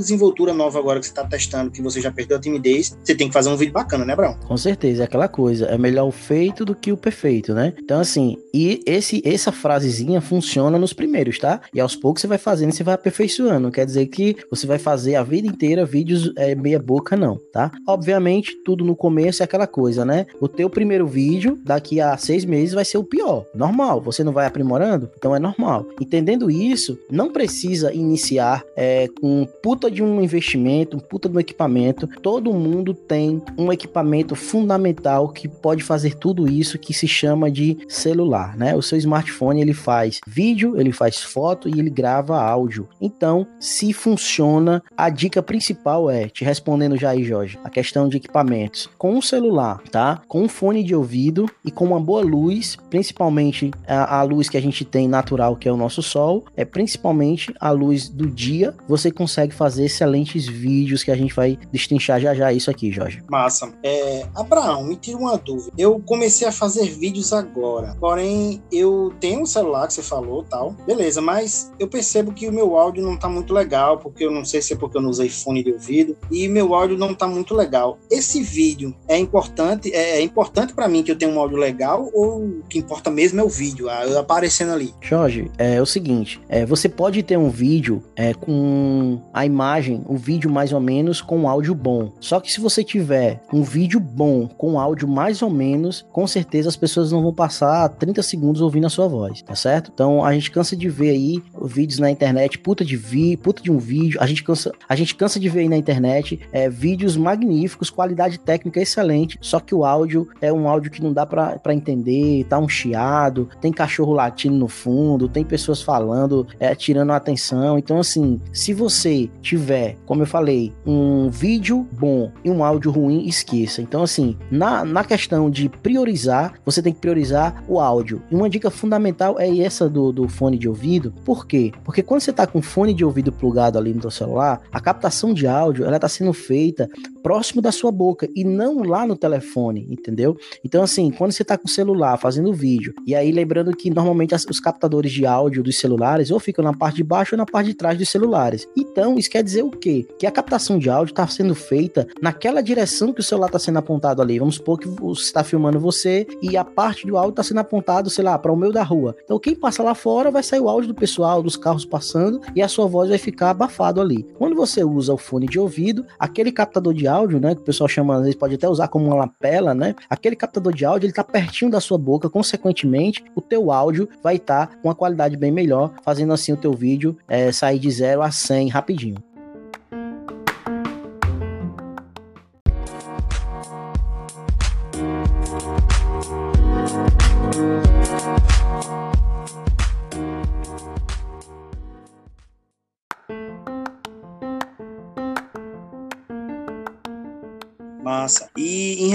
desenvoltura nova agora que você está testando, que você já perdeu a timidez, você tem que fazer um vídeo bacana, né, Brão? Com certeza, é aquela coisa. É melhor o feito do que o perfeito, né? Então, assim, e esse, essa frasezinha funciona nos primeiros, tá? E aos poucos você vai fazendo, você vai aperfeiçoando. Quer dizer que você vai fazer a vida inteira vídeos é, meia boca, não, tá? Obviamente, tudo no começo é aquela coisa, né? O teu primeiro vídeo, daqui a seis meses, vai ser o pior. Normal. Você não vai aprimorando? Então é normal. Entendendo isso, não precisa iniciar é, com um puta de um investimento, um puta de um equipamento. Todo mundo tem um equipamento fundamental que pode fazer tudo isso que se chama de celular, né? O seu smartphone ele faz vídeo, ele faz foto e ele grava áudio. Então, se funciona, a dica principal é, te respondendo já aí, Jorge, a questão de equipamentos. Com um celular, tá? Com um fone de ouvido e com uma boa luz, principalmente a, a luz que a gente tem natural, que é o nosso sol, é principalmente a luz do dia, você consegue fazer excelentes vídeos que a gente vai destrinchar já já isso aqui, Jorge. Massa. É, Abraão, me tira uma dúvida. Eu comecei a fazer vídeos agora, porém eu tenho um celular que você falou, tal, beleza, mas eu percebo que o meu áudio não tá muito legal, porque eu não sei se é porque eu não usei fone de ouvido, e meu áudio não tá muito legal. Esse vídeo é importante, é, é importante para mim que eu tenha um áudio legal, ou o que importa mesmo é o vídeo, aparecendo ali? Jorge, é o seguinte, é, você pode ter um vídeo é, com a imagem, o vídeo mais ou menos com áudio bom. Só que se você tiver um vídeo bom com áudio mais ou menos, com certeza as pessoas não vão passar 30 segundos ouvindo a sua voz, tá certo? Então a gente cansa de ver aí vídeos na internet, puta de vi, puta de um vídeo, a gente cansa, a gente cansa de ver aí na internet é, vídeos magníficos, qualidade técnica excelente, só que o áudio é um áudio que não dá para entender, tá um chiado, tem cachorro latindo no fundo, tem pessoas falando, é, tirando a atenção. Então, assim, se você tiver, como eu falei, um vídeo bom e um áudio ruim, esqueça. Então, assim, na, na questão de priorizar, você tem que priorizar o áudio. E uma dica fundamental é essa do, do fone de ouvido. Por quê? Porque quando você está com fone de ouvido plugado ali no seu celular, a captação de áudio ela está sendo feita próximo da sua boca e não lá no telefone, entendeu? Então, assim, quando você está com o celular fazendo vídeo, e aí lembrando que normalmente as, os captadores de áudio dos celulares ou ficam na parte de baixo ou na parte de trás dos celulares. Então, isso quer dizer o quê? Que a captação de áudio está sendo feita naquela direção que o celular está sendo apontado ali. Vamos supor que você está filmando você e a parte do áudio está sendo apontado, sei lá, para o meio da rua. Então, quem passa lá fora vai sair o áudio do pessoal, dos carros passando e a sua voz vai ficar abafado ali. Quando você usa o fone de ouvido, aquele captador de áudio, né, que o pessoal chama, às vezes pode até usar como uma lapela, né? Aquele captador de áudio, ele tá pertinho da sua boca, consequentemente, o teu áudio vai estar tá com uma qualidade bem melhor, fazendo assim o teu vídeo é, sair de 0 a 100 rapidinho.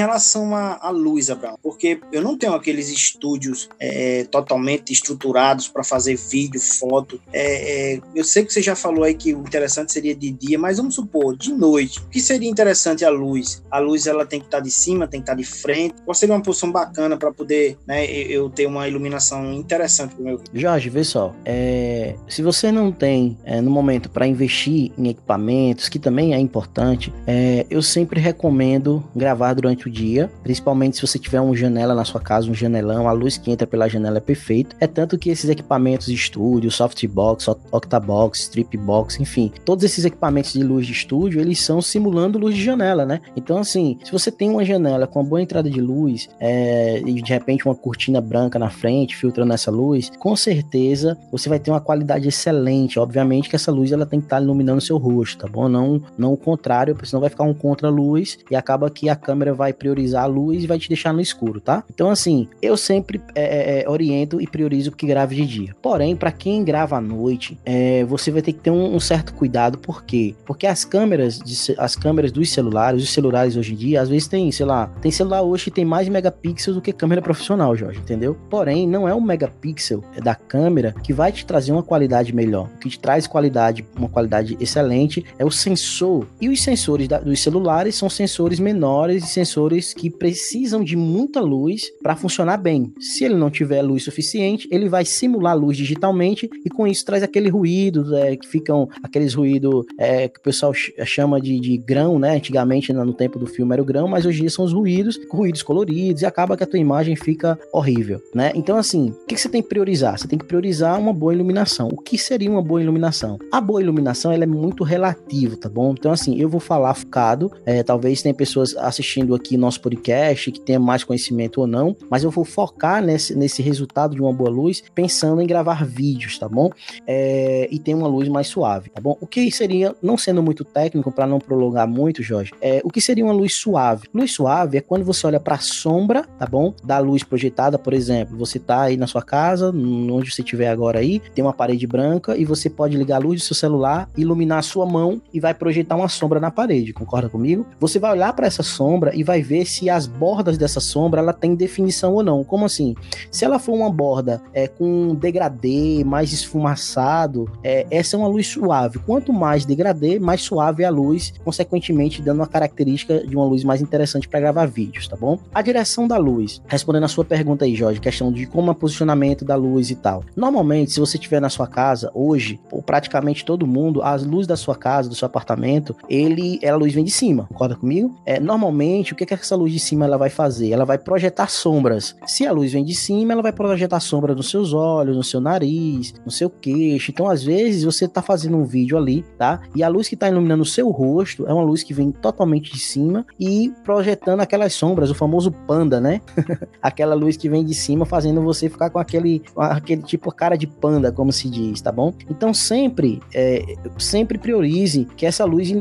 Relação à luz, Abraão, porque eu não tenho aqueles estúdios é, totalmente estruturados para fazer vídeo, foto. É, é, eu sei que você já falou aí que o interessante seria de dia, mas vamos supor, de noite. O que seria interessante a luz? A luz ela tem que estar tá de cima, tem que estar tá de frente. Qual seria uma posição bacana para poder né, eu ter uma iluminação interessante para o meu? Jorge, vê só. É, se você não tem é, no momento para investir em equipamentos, que também é importante, é, eu sempre recomendo gravar durante o dia, principalmente se você tiver uma janela na sua casa, um janelão, a luz que entra pela janela é perfeito. É tanto que esses equipamentos de estúdio, softbox, octabox, stripbox, enfim, todos esses equipamentos de luz de estúdio, eles são simulando luz de janela, né? Então, assim, se você tem uma janela com uma boa entrada de luz é, e de repente uma cortina branca na frente, filtrando essa luz, com certeza você vai ter uma qualidade excelente. Obviamente que essa luz ela tem que estar iluminando o seu rosto, tá bom? Não, não o contrário, porque senão vai ficar um contra-luz e acaba que a câmera vai priorizar a luz e vai te deixar no escuro, tá? Então, assim, eu sempre é, é, é oriento e priorizo que grave de dia. Porém, para quem grava à noite, é, você vai ter que ter um, um, certo cuidado, por quê? Porque as câmeras, de, as câmeras dos celulares, os celulares hoje em dia, às vezes tem, sei lá, tem celular hoje que tem mais megapixels do que câmera profissional, Jorge, entendeu? Porém, não é o megapixel da câmera que vai te trazer uma qualidade melhor. O que te traz qualidade, uma qualidade excelente, é o sensor. E os sensores da, dos celulares são sensores menores e sensores que precisam de muita luz para funcionar bem. Se ele não tiver luz suficiente, ele vai simular luz digitalmente e com isso traz aquele ruído, é, que ficam aqueles ruídos é, que o pessoal chama de, de grão, né? Antigamente no tempo do filme era o grão, mas hoje em dia são os ruídos, ruídos coloridos e acaba que a tua imagem fica horrível, né? Então assim, o que, que você tem que priorizar? Você tem que priorizar uma boa iluminação. O que seria uma boa iluminação? A boa iluminação ela é muito relativa, tá bom? Então assim, eu vou falar focado, é, talvez tenha pessoas assistindo aqui nosso podcast, que tenha mais conhecimento ou não, mas eu vou focar nesse, nesse resultado de uma boa luz, pensando em gravar vídeos, tá bom? É, e tem uma luz mais suave, tá bom? O que seria, não sendo muito técnico, para não prolongar muito, Jorge, é, o que seria uma luz suave? Luz suave é quando você olha para a sombra, tá bom? Da luz projetada, por exemplo, você tá aí na sua casa, onde você estiver agora aí, tem uma parede branca e você pode ligar a luz do seu celular, iluminar a sua mão e vai projetar uma sombra na parede, concorda comigo? Você vai olhar para essa sombra e vai ver se as bordas dessa sombra ela tem definição ou não. Como assim? Se ela for uma borda é, com degradê, mais esfumaçado, é, essa é uma luz suave. Quanto mais degradê, mais suave é a luz, consequentemente dando uma característica de uma luz mais interessante para gravar vídeos, tá bom? A direção da luz, respondendo a sua pergunta aí, Jorge, questão de como é o posicionamento da luz e tal. Normalmente, se você estiver na sua casa hoje, ou praticamente todo mundo, as luzes da sua casa, do seu apartamento, ele, a luz vem de cima, concorda comigo? É, normalmente, o que, que essa luz de cima ela vai fazer? Ela vai projetar sombras. Se a luz vem de cima, ela vai projetar sombra nos seus olhos, no seu nariz, no seu queixo. Então, às vezes, você tá fazendo um vídeo ali, tá? E a luz que tá iluminando o seu rosto é uma luz que vem totalmente de cima e projetando aquelas sombras, o famoso panda, né? [LAUGHS] Aquela luz que vem de cima fazendo você ficar com aquele, aquele tipo cara de panda, como se diz, tá bom? Então, sempre, é, sempre priorize que essa luz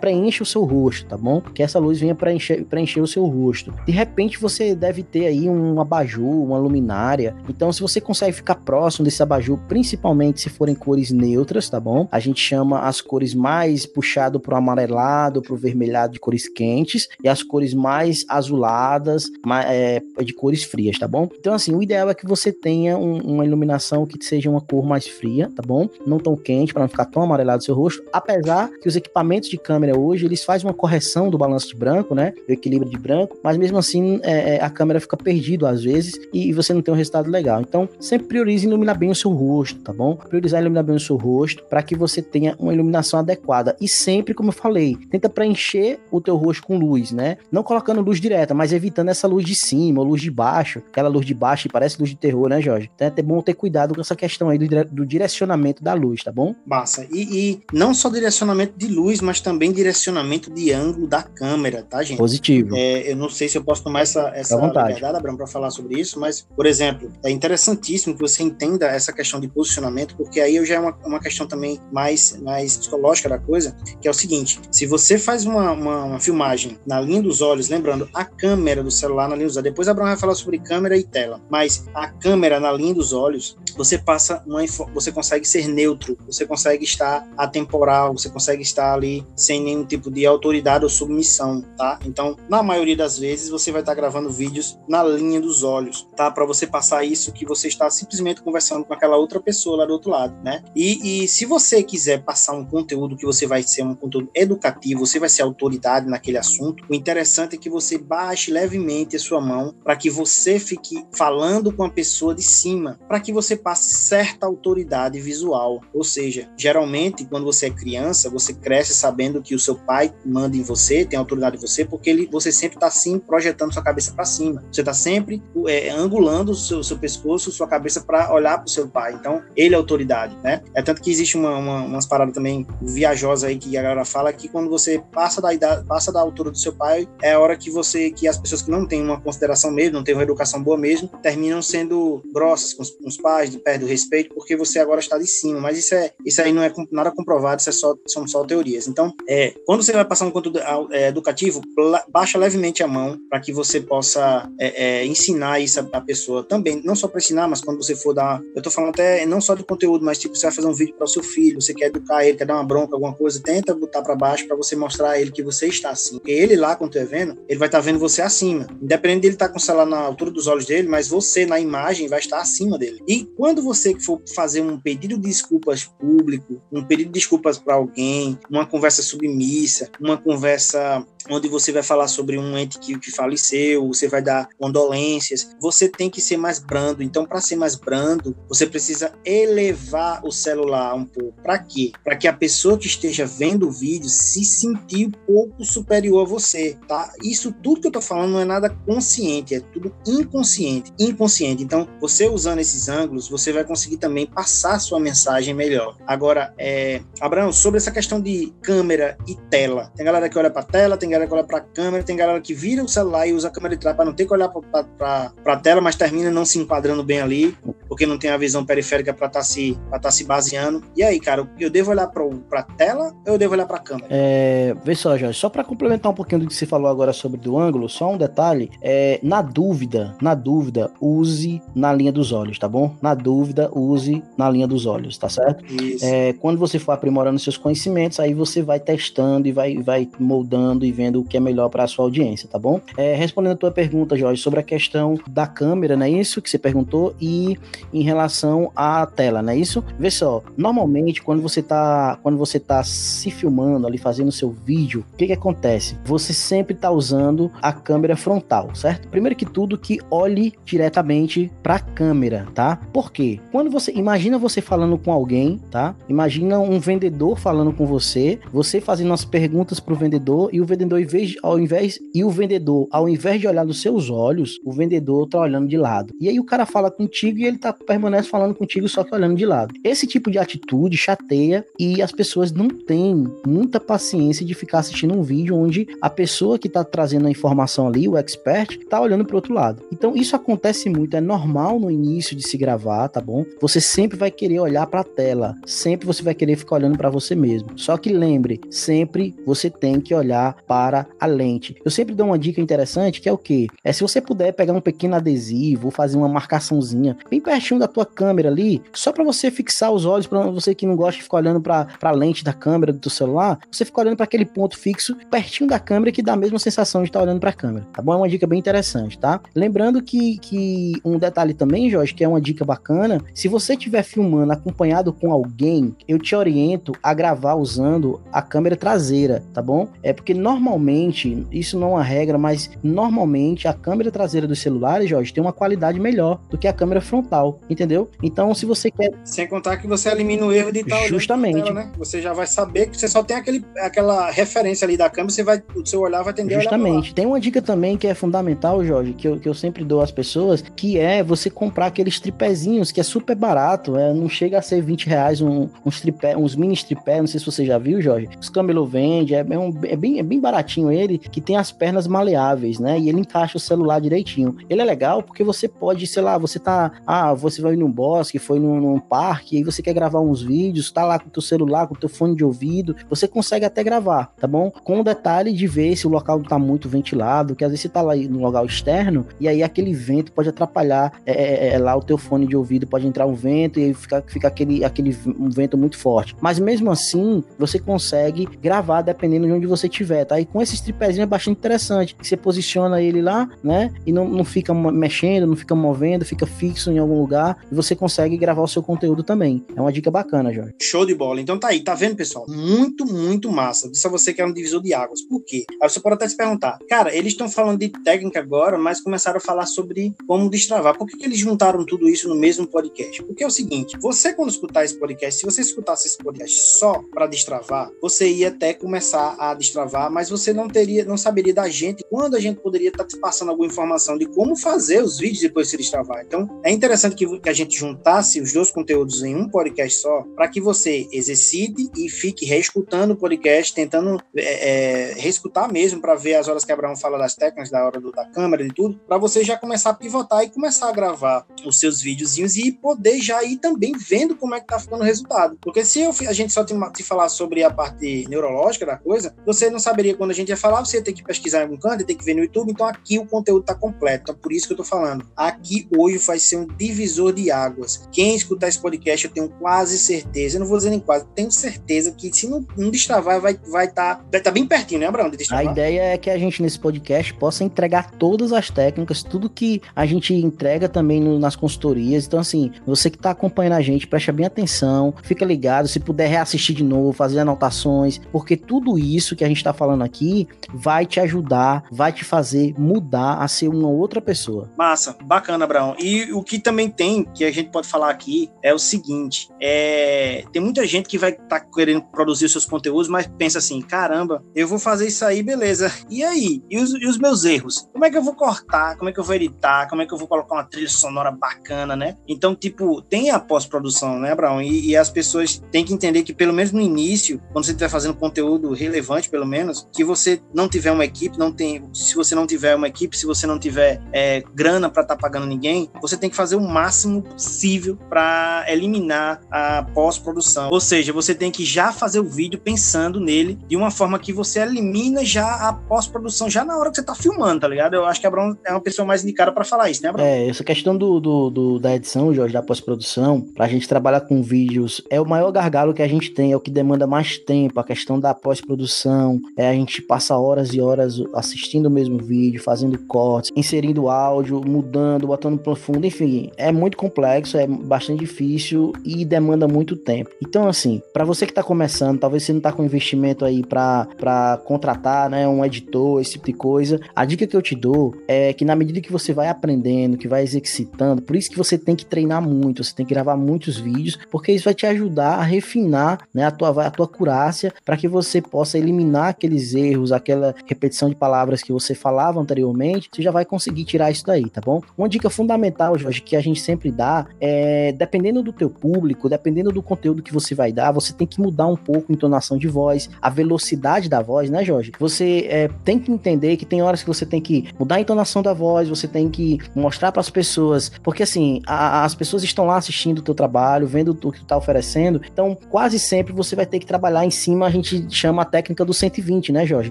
preencha o seu rosto, tá bom? Que essa luz venha preencher, preencher o seu rosto. De repente, você deve ter aí um abajur, uma luminária. Então, se você consegue ficar próximo desse abajur, principalmente se forem cores neutras, tá bom? A gente chama as cores mais puxado pro amarelado, pro vermelhado de cores quentes e as cores mais azuladas, mais, é, de cores frias, tá bom? Então, assim, o ideal é que você tenha um, uma iluminação que seja uma cor mais fria, tá bom? Não tão quente para não ficar tão amarelado o seu rosto, apesar que os equipamentos de câmera hoje eles fazem uma correção do balanço de branco, né? Do equilíbrio de branco, mas mesmo assim é, é a câmera fica perdida às vezes e você não tem um resultado legal. Então, sempre priorize iluminar bem o seu rosto, tá bom? Priorizar iluminar bem o seu rosto para que você tenha uma iluminação adequada e sempre, como eu falei, tenta preencher o teu rosto com luz, né? Não colocando luz direta, mas evitando essa luz de cima, ou luz de baixo, aquela luz de baixo que parece luz de terror, né, Jorge? Então é bom ter cuidado com essa questão aí do, do direcionamento da luz, tá bom? Massa. E, e, não só direcionamento de luz, mas também direcionamento de ângulo da câmera, tá, gente? Positivo. É, eu não sei se eu posso tomar essa, essa liberdade, Abraão, para falar sobre isso, mas, por exemplo, é interessantíssimo que você entenda essa questão de posicionamento, porque aí eu já é uma, uma questão também mais, mais psicológica da coisa, que é o seguinte: se você faz uma, uma, uma filmagem na linha dos olhos, lembrando a câmera do celular na linha dos olhos, depois Abraão vai falar sobre câmera e tela, mas a câmera na linha dos olhos, você passa uma você consegue ser neutro, você consegue estar atemporal, você consegue estar ali sem nenhum tipo de autoridade ou submissão, tá? Então, na maioria das vezes você vai estar gravando vídeos na linha dos olhos, tá? Para você passar isso que você está simplesmente conversando com aquela outra pessoa lá do outro lado, né? E, e se você quiser passar um conteúdo que você vai ser um conteúdo educativo, você vai ser autoridade naquele assunto, o interessante é que você baixe levemente a sua mão para que você fique falando com a pessoa de cima, para que você passe certa autoridade visual. Ou seja, geralmente quando você é criança, você cresce sabendo que o seu pai manda em você, tem autoridade em você, porque ele, você sempre está assim projetando sua cabeça para cima. Você está sempre é, angulando o seu, seu pescoço, sua cabeça para olhar para o seu pai. Então, ele é autoridade, né? É tanto que existe uma, uma, umas paradas também viajosas aí que a galera fala que quando você passa da idade, passa da altura do seu pai, é a hora que você, que as pessoas que não têm uma consideração mesmo, não têm uma educação boa mesmo, terminam sendo grossas com os, com os pais, de perto do respeito, porque você agora está de cima. Mas isso é, isso aí não é nada comprovado, isso é só, são só teorias. Então, é, quando você vai passar um conteúdo é, educativo, baixa levemente a mão para que você possa é, é, ensinar isso à pessoa também, não só para ensinar, mas quando você for dar, eu estou falando até não só de conteúdo, mas tipo você vai fazer um vídeo para o seu filho, você quer educar ele, quer dar uma bronca, alguma coisa, tenta botar para baixo para você mostrar a ele que você está assim. Porque ele lá quando tu vendo, ele vai estar tá vendo você acima, independente dele estar tá com o celular na altura dos olhos dele, mas você na imagem vai estar acima dele. E quando você for fazer um pedido de desculpas público, um pedido de desculpas para alguém, uma conversa submissa, uma conversa onde você vai falar sobre um ente que, que faleceu, você vai dar condolências, você tem que ser mais brando. Então, para ser mais brando, você precisa elevar o celular um pouco. Para quê? Para que a pessoa que esteja vendo o vídeo se sentir um pouco superior a você, tá? Isso tudo que eu tô falando não é nada consciente, é tudo inconsciente. Inconsciente. Então, você usando esses ângulos, você vai conseguir também passar sua mensagem melhor. Agora, é, Abraão, sobre essa questão de câmera e tela. Tem galera que olha para tela, tem galera que olha pra câmera, tem galera que vira o celular e usa a câmera de trás para não ter que olhar pra, pra, tela, mas termina não se enquadrando bem ali, porque não tem a visão periférica para estar tá se, pra tá se baseando. E aí, cara, eu devo olhar pra, pra tela ou eu devo olhar pra câmera? É, vê só, Jorge, só para complementar um pouquinho do que você falou agora sobre do ângulo, só um detalhe, é, na dúvida, na dúvida, use na linha dos olhos, tá bom? Na dúvida, use na linha dos olhos, tá certo? Isso. É, quando você for aprimorando seus conhecimentos, aí você vai testando e vai, vai moldando e vendo o que é melhor para a sua audiência, tá bom? É, respondendo a tua pergunta, Jorge, sobre a questão da câmera, não é isso que você perguntou? E em relação à tela, não é isso? Vê só, normalmente quando você tá, quando você tá se filmando ali, fazendo seu vídeo, o que que acontece? Você sempre tá usando a câmera frontal, certo? Primeiro que tudo, que olhe diretamente para a câmera, tá? Por quê? Quando você imagina você falando com alguém, tá? Imagina um vendedor falando com você, você fazendo as perguntas pro vendedor e o vendedor ao invés e o vendedor ao invés de olhar nos seus olhos, o vendedor tá olhando de lado. E aí o cara fala contigo e ele tá permanece falando contigo só que olhando de lado. Esse tipo de atitude chateia e as pessoas não têm muita paciência de ficar assistindo um vídeo onde a pessoa que tá trazendo a informação ali, o expert, tá olhando pro outro lado. Então isso acontece muito, é normal no início de se gravar, tá bom? Você sempre vai querer olhar para a tela, sempre você vai querer ficar olhando para você mesmo. Só que lembre, sempre você tem que olhar para a lente. Eu sempre dou uma dica interessante que é o que? É se você puder pegar um pequeno adesivo, fazer uma marcaçãozinha bem pertinho da tua câmera ali, só para você fixar os olhos, para você que não gosta de ficar olhando para a lente da câmera do teu celular, você fica olhando para aquele ponto fixo pertinho da câmera que dá a mesma sensação de estar tá olhando para a câmera. Tá bom? É uma dica bem interessante, tá? Lembrando que, que um detalhe também, Jorge, que é uma dica bacana, se você estiver filmando acompanhado com alguém, eu te oriento a gravar usando a câmera traseira, tá bom? É porque normalmente, isso não é uma regra, mas normalmente a câmera traseira dos celulares, Jorge, tem uma qualidade melhor do que a câmera frontal, entendeu? Então, se você quer. Sem contar que você elimina o erro de estar Justamente. Tela, né? Você já vai saber que você só tem aquele, aquela referência ali da câmera, você vai, o seu olhar vai tender Justamente. Tem uma dica também que é fundamental, Jorge, que eu, que eu sempre dou às pessoas, que é você comprar aqueles tripézinhos, que é super barato, é, não chega a ser 20 reais um, uns, tripé, uns mini tripé, não sei se você já viu, Jorge. Os Camelo vende, é, é, um, é, bem, é bem baratinho ele, que tem as pernas maleáveis, né? E ele encaixa o celular direitinho. Ele é legal porque você pode, sei lá, você tá, ah, você vai num bosque, foi num, num parque, aí você quer gravar uns vídeos, tá lá com o teu celular, com o teu fone de ouvido, você consegue até gravar, tá bom? Com o detalhe de ver se o local tá muito ventilado, que às vezes você tá lá no local externo, e aí aquele vento pode atrapalhar é, é, é, lá o teu fone de ouvido, pode entrar um vento e aí fica, fica aquele, aquele um vento muito forte. Mas mesmo assim, você consegue gravar dependendo de onde você estiver, tá? E com esses tripézinhos é bastante interessante. Você posiciona ele lá, né? E não, não fica mexendo, não fica movendo, fica fixo em algum lugar e você consegue gravar o seu conteúdo também. É uma dica bacana, Jorge. Show de bola. Então tá aí, tá vendo, pessoal? Muito, muito massa. Disse a você que é um divisor de águas. Por quê? Aí você pode até se perguntar, cara, eles estão falando de técnica agora, mas começaram a falar sobre como destravar. Por que, que eles juntaram tudo isso no mesmo podcast? Porque é o seguinte, você quando escutar esse podcast, se você escutasse esse podcast só para destravar, você ia até começar a destravar, mas você não teria, não saberia da gente quando a gente poderia estar tá te passando alguma informação de como fazer os vídeos depois de se destravar. Então, é interessante que, que a gente juntasse os dois conteúdos em um podcast só, para que você exercite e fique reescutando o podcast, tentando é, é, reescutar mesmo para ver as horas que Abraão fala das técnicas, da hora do, da câmera e tudo, para você já começar a pivotar e começar a gravar os seus videozinhos e poder já ir também vendo como é que tá ficando o resultado. Porque se eu, a gente só te, te falar sobre a parte neurológica da coisa, você não saberia quando a gente ia falar, você ia ter que pesquisar em algum canto, ia ter que ver no YouTube, então aqui o conteúdo tá completo. Então por isso que eu tô falando. Aqui hoje vai ser um divisor de águas. Quem escutar esse podcast, eu tenho quase certeza, eu não vou dizer nem quase, tenho certeza que se não, não destravar, vai estar vai tá, vai tá bem pertinho, né, Abraão? A ideia é que a gente nesse podcast possa entregar todas as técnicas, tudo que a gente entrega também no, nas consultorias. Então, assim, você que está acompanhando a gente, preste bem atenção, fica ligado, se puder reassistir de novo, fazer anotações, porque tudo isso que a gente está falando aqui vai te ajudar, vai te fazer mudar a ser uma outra pessoa. Massa, bacana, Abraão. E o que também tem, que a gente pode falar aqui, é o seguinte: é, tem muita gente que vai estar tá querendo produzir os seus conteúdos, mas pensa assim: caramba, eu vou fazer isso aí, beleza. E aí? E os, e os meus erros? Como é que eu vou cortar? Como é que eu vou editar? Como é que eu vou colocar uma trilha sonora bacana, né? Então, tipo, tem a pós-produção, né, Brown? E, e, as pessoas têm que entender que, pelo menos no início, quando você estiver fazendo conteúdo relevante, pelo menos, que você não tiver uma equipe, não tem. Se você não tiver uma equipe, se você não tiver é, grana para estar tá pagando ninguém, você tem que fazer o máximo possível para eliminar a pós-produção. Ou seja, você tem que já fazer o vídeo pensando nele de uma forma que você elimina já a pós-produção, já na hora que você tá filmando, tá ligado? Eu acho que a Bruno é uma pessoa mais indicada para falar isso, né, Bruno? É, essa questão do, do, do, da edição, Jorge, da pós-produção, pra gente trabalhar com vídeos, é o maior gargalo que a gente tem, é o que demanda mais tempo, a questão da pós-produção, é a gente passa horas e horas assistindo o mesmo vídeo, fazendo cortes, inserindo áudio, mudando, botando profundo, enfim, é muito complexo, é bastante difícil e demanda muito tempo. Então, assim, para você que tá começando, talvez você não tá com investimento aí para contratar, né, um editor, esse tipo de coisa, a dica que eu te dou é que na medida que você vai aprendendo, que vai exercitando, por isso que você tem que treinar muito, você tem que gravar muitos vídeos, porque isso vai te ajudar a refinar, né, a tua a tua curácia para que você possa eliminar aqueles erros, aquela repetição de palavras que você falava anteriormente, você já vai conseguir tirar isso daí, tá bom? Uma dica fundamental, Jorge, que a gente sempre dá é, dependendo do teu público, dependendo do conteúdo que você vai dar, você tem que mudar um pouco a entonação de voz, a velocidade da voz, né, Jorge? Você é, tem que entender que tem horas que você tem que mudar a entonação da voz, você tem que mostrar para as pessoas, porque assim, a, as pessoas estão lá assistindo o teu trabalho, vendo o que tu tá oferecendo, então quase sempre você vai ter que trabalhar em cima, a gente chama a técnica do 120, né, Jorge?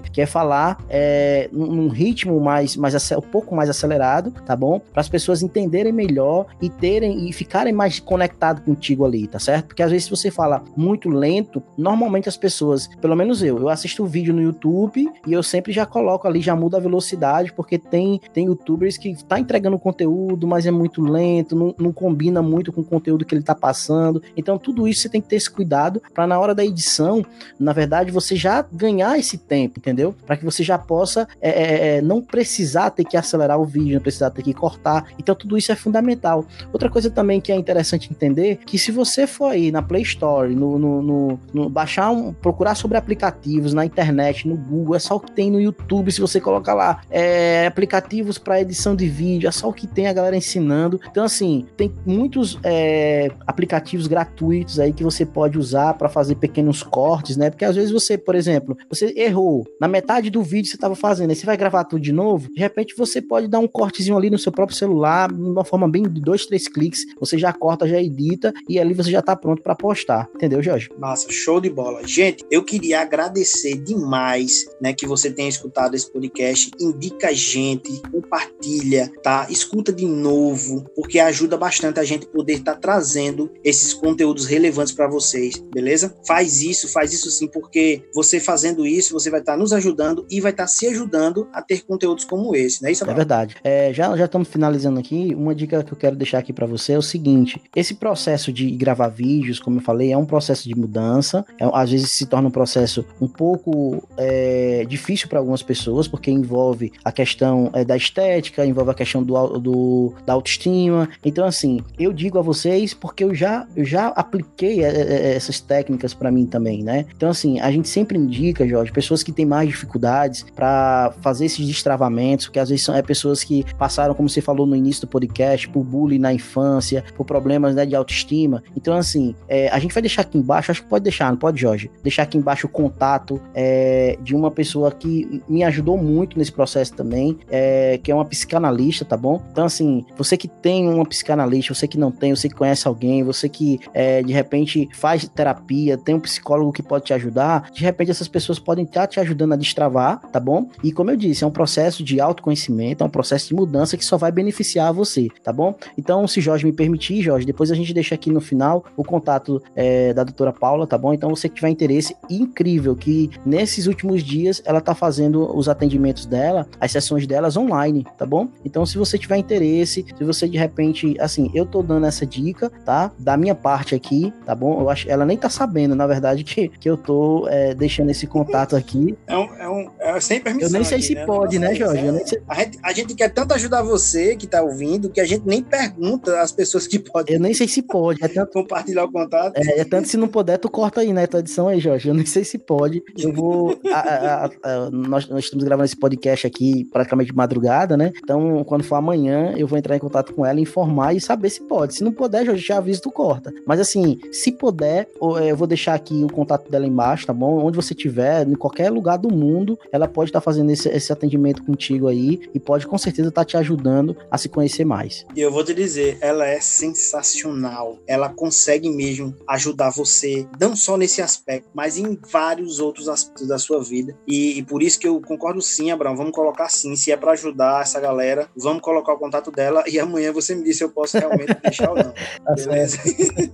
Que é falar é, num ritmo mais, mais um pouco mais acelerado, tá bom? Para as pessoas entenderem melhor e terem e ficarem mais conectados contigo ali, tá certo? Porque às vezes se você fala muito lento, normalmente as pessoas, pelo menos eu, eu assisto o vídeo no YouTube e eu sempre já coloco ali, já muda a velocidade, porque tem, tem youtubers que tá entregando conteúdo, mas é muito lento, não, não combina muito com o conteúdo que ele tá passando. Então tudo isso você tem que ter esse cuidado para na hora da edição, na verdade, você já ganhar esse tempo, entendeu? Para que você já possa é, é, é, não precisar ter que acelerar o vídeo, não precisar ter que cortar. Então tudo isso é fundamental. Outra coisa também que é interessante entender que se você for aí na Play Store, no, no, no, no baixar um, procurar sobre aplicativos na internet, no Google, é só o que tem no YouTube. Se você colocar lá é, aplicativos para edição de vídeo, é só o que tem a galera ensinando. Então assim tem muitos é, aplicativos gratuitos aí que você pode usar para fazer pequenos cortes, né? Porque às vezes você, por exemplo, você errou na metade do vídeo que você estava fazendo, aí você vai gravar tudo de novo, de repente você pode dar um cortezinho ali no seu próprio celular, de uma forma bem dois, três cliques, você já corta, já edita e ali você já tá pronto para postar. Entendeu, Jorge? Massa, show de bola. Gente, eu queria agradecer demais, né, que você tenha escutado esse podcast. Indica a gente, compartilha, tá? Escuta de novo, porque ajuda bastante a gente poder estar tá trazendo esses conteúdos relevantes para vocês, beleza? Faz isso, faz isso sim, porque você fazendo isso, você vai estar tá nos ajudando e vai estar tá se ajudando a ter conteúdos como esse, não é isso, Abel? É verdade. É, já, já estamos finalizando aqui. Uma dica que eu quero deixar aqui para você é o seguinte: esse processo de gravar vídeos, como eu falei, é um processo de mudança. É, às vezes se torna um processo um pouco é, difícil para algumas pessoas, porque envolve a questão é, da estética, envolve a questão do, do, da autoestima. Então, assim, eu digo a vocês porque eu já, eu já apliquei é, é, essas técnicas para mim também, né? Então, assim, a gente sempre indica, Jorge, pessoas que têm mais dificuldades para fazer esses destravamentos, porque às vezes são é, pessoas que passaram, como você falou no início do podcast, por bullying na infância, por problemas né, de autoestima. Então, assim, é, a gente vai deixar aqui embaixo, acho que pode deixar, não pode, Jorge? Deixar aqui embaixo o contato é, de uma pessoa que me ajudou muito nesse processo também, é, que é uma psicanalista, tá bom? Então, assim, você que tem uma psicanalista, você que não tem, você que conhece alguém, você que é, de repente faz terapia, tem um psicólogo que pode te ajudar, de repente essas pessoas podem estar te ajudando a destravar, tá bom? E como eu disse, é um processo de autoconhecimento, é um processo de mudança que só vai beneficiar você, tá bom? Então, se Jorge me permitir, Jorge, depois a gente deixa aqui no final o contato é, da doutora Paula, tá bom? Então, você que tiver interesse, incrível que nesses últimos dias ela tá fazendo os atendimentos dela, as sessões delas online, tá bom? Então, se você tiver interesse, se você de repente, assim, eu tô dando essa dica, tá? Da minha parte aqui, tá bom? Eu acho, ela nem tá sabendo, na verdade, que, que eu tô é, deixando esse contato aqui. É um, é um é sem permissão. Eu nem sei aqui, se né? pode, né, Jorge? É, a, gente, a gente quer tanto ajudar você que tá ouvindo que a gente nem pergunta pergunta às pessoas que podem. Eu nem sei se pode. É tanto... Compartilhar o contato. É, é tanto se não puder, tu corta aí na né, tua edição aí, Jorge. Eu nem sei se pode. Eu vou. a, a, a, nós, nós estamos gravando esse podcast aqui praticamente de madrugada, né? Então, quando for amanhã, eu vou entrar em contato com ela, informar e saber se pode. Se não puder, Jorge, já aviso, tu corta. Mas assim, se puder, é, eu vou deixar aqui o contato dela embaixo, tá bom? Onde você estiver, em qualquer lugar do mundo, ela pode estar tá fazendo esse, esse atendimento contigo aí e pode com certeza estar tá te ajudando a se conhecer mais. E eu vou te dizer, ela é sensacional. Ela consegue mesmo ajudar você, não só nesse aspecto, mas em vários outros aspectos da sua vida. E, e por isso que eu concordo sim, Abraão. Vamos colocar sim. Se é para ajudar essa galera, vamos colocar o contato dela e [LAUGHS] amanhã você me diz se eu posso realmente deixar ou não. Tá Beleza?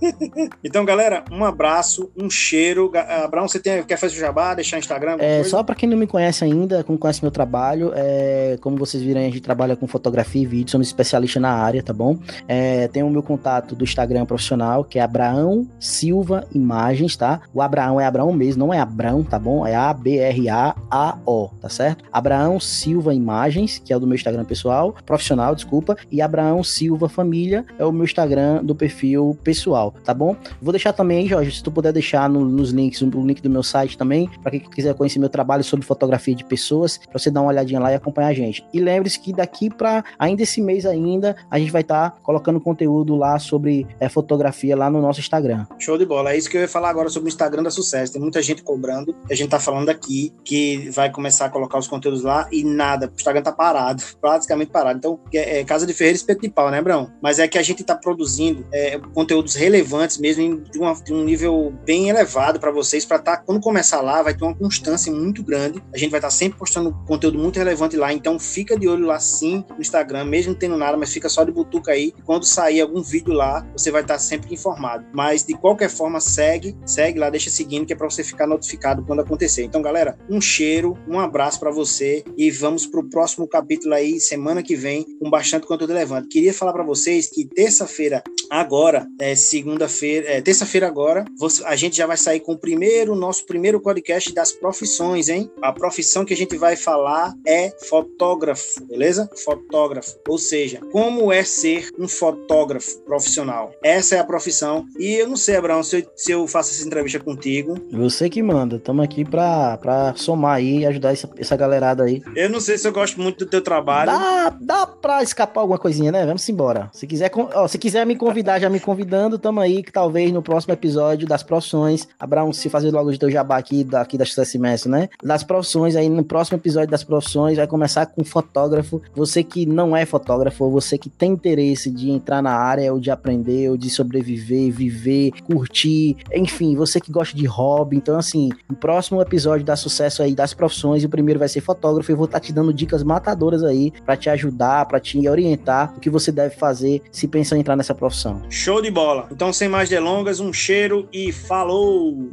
[LAUGHS] então, galera, um abraço, um cheiro. Abraão, você tem, quer fazer o jabá, deixar Instagram? É, coisa? só para quem não me conhece ainda, como conhece meu trabalho, é, como vocês viram, a gente trabalha com fotografia e vídeo, somos especialistas na área, tá bom? É, tem o meu contato do Instagram profissional, que é Abraão Silva Imagens, tá? O Abraão é Abraão mesmo, não é Abraão, tá bom? É A-B-R-A-A-O, tá certo? Abraão Silva Imagens, que é o do meu Instagram pessoal, profissional, desculpa, e Abraão Silva Família é o meu Instagram do perfil pessoal, tá bom? Vou deixar também, Jorge, se tu puder deixar no, nos links, o link do meu site também, para quem quiser conhecer meu trabalho sobre fotografia de pessoas, para você dar uma olhadinha lá e acompanhar a gente. E lembre-se que daqui para ainda esse mês ainda, a gente vai estar tá colocando conteúdo lá sobre é, fotografia lá no nosso Instagram. Show de bola. É isso que eu ia falar agora sobre o Instagram da Sucesso. Tem muita gente cobrando, a gente tá falando aqui que vai começar a colocar os conteúdos lá e nada, o Instagram tá parado, [LAUGHS] praticamente parado. Então, é, é Casa de Ferreira espeto de pau, né, Brão? Mas é que a gente tá produzindo é, conteúdos relevantes mesmo de, uma, de um nível bem elevado para vocês, para tá, quando começar lá, vai ter uma constância muito grande. A gente vai estar tá sempre postando conteúdo muito relevante lá, então fica de olho lá sim no Instagram, mesmo não tendo nada, mas fica só de butuca aí. E quando sair algum vídeo lá, você vai estar sempre informado. Mas de qualquer forma, segue, segue lá, deixa seguindo, que é para você ficar notificado quando acontecer. Então, galera, um cheiro, um abraço para você e vamos pro próximo capítulo aí, semana que vem, com bastante conteúdo relevante. Queria falar para vocês que terça-feira, agora, é segunda-feira, é, terça-feira agora, a gente já vai sair com o primeiro, nosso primeiro podcast das profissões, hein? A profissão que a gente vai falar é fotógrafo, beleza? Fotógrafo. Ou seja, como é ser um fotógrafo profissional. Essa é a profissão. E eu não sei, Abraão, se eu, se eu faço essa entrevista contigo. Você que manda. Estamos aqui pra, pra somar aí e ajudar essa, essa galerada aí. Eu não sei se eu gosto muito do teu trabalho. Dá, dá pra escapar alguma coisinha, né? Vamos embora. Se quiser, ó, se quiser me convidar, já me convidando, tamo aí, que talvez no próximo episódio das profissões, Abraão, se fazer logo de teu jabá aqui, daqui da XSMS, né? Das profissões, aí no próximo episódio das profissões, vai começar com fotógrafo. Você que não é fotógrafo, você que tem interesse de entrar na área, ou de aprender, ou de sobreviver, viver, curtir, enfim, você que gosta de hobby. Então, assim, no próximo episódio dá sucesso aí das profissões, o primeiro vai ser fotógrafo. Eu vou estar tá te dando dicas matadoras aí para te ajudar, para te orientar o que você deve fazer se pensa em entrar nessa profissão. Show de bola. Então, sem mais delongas, um cheiro e falou!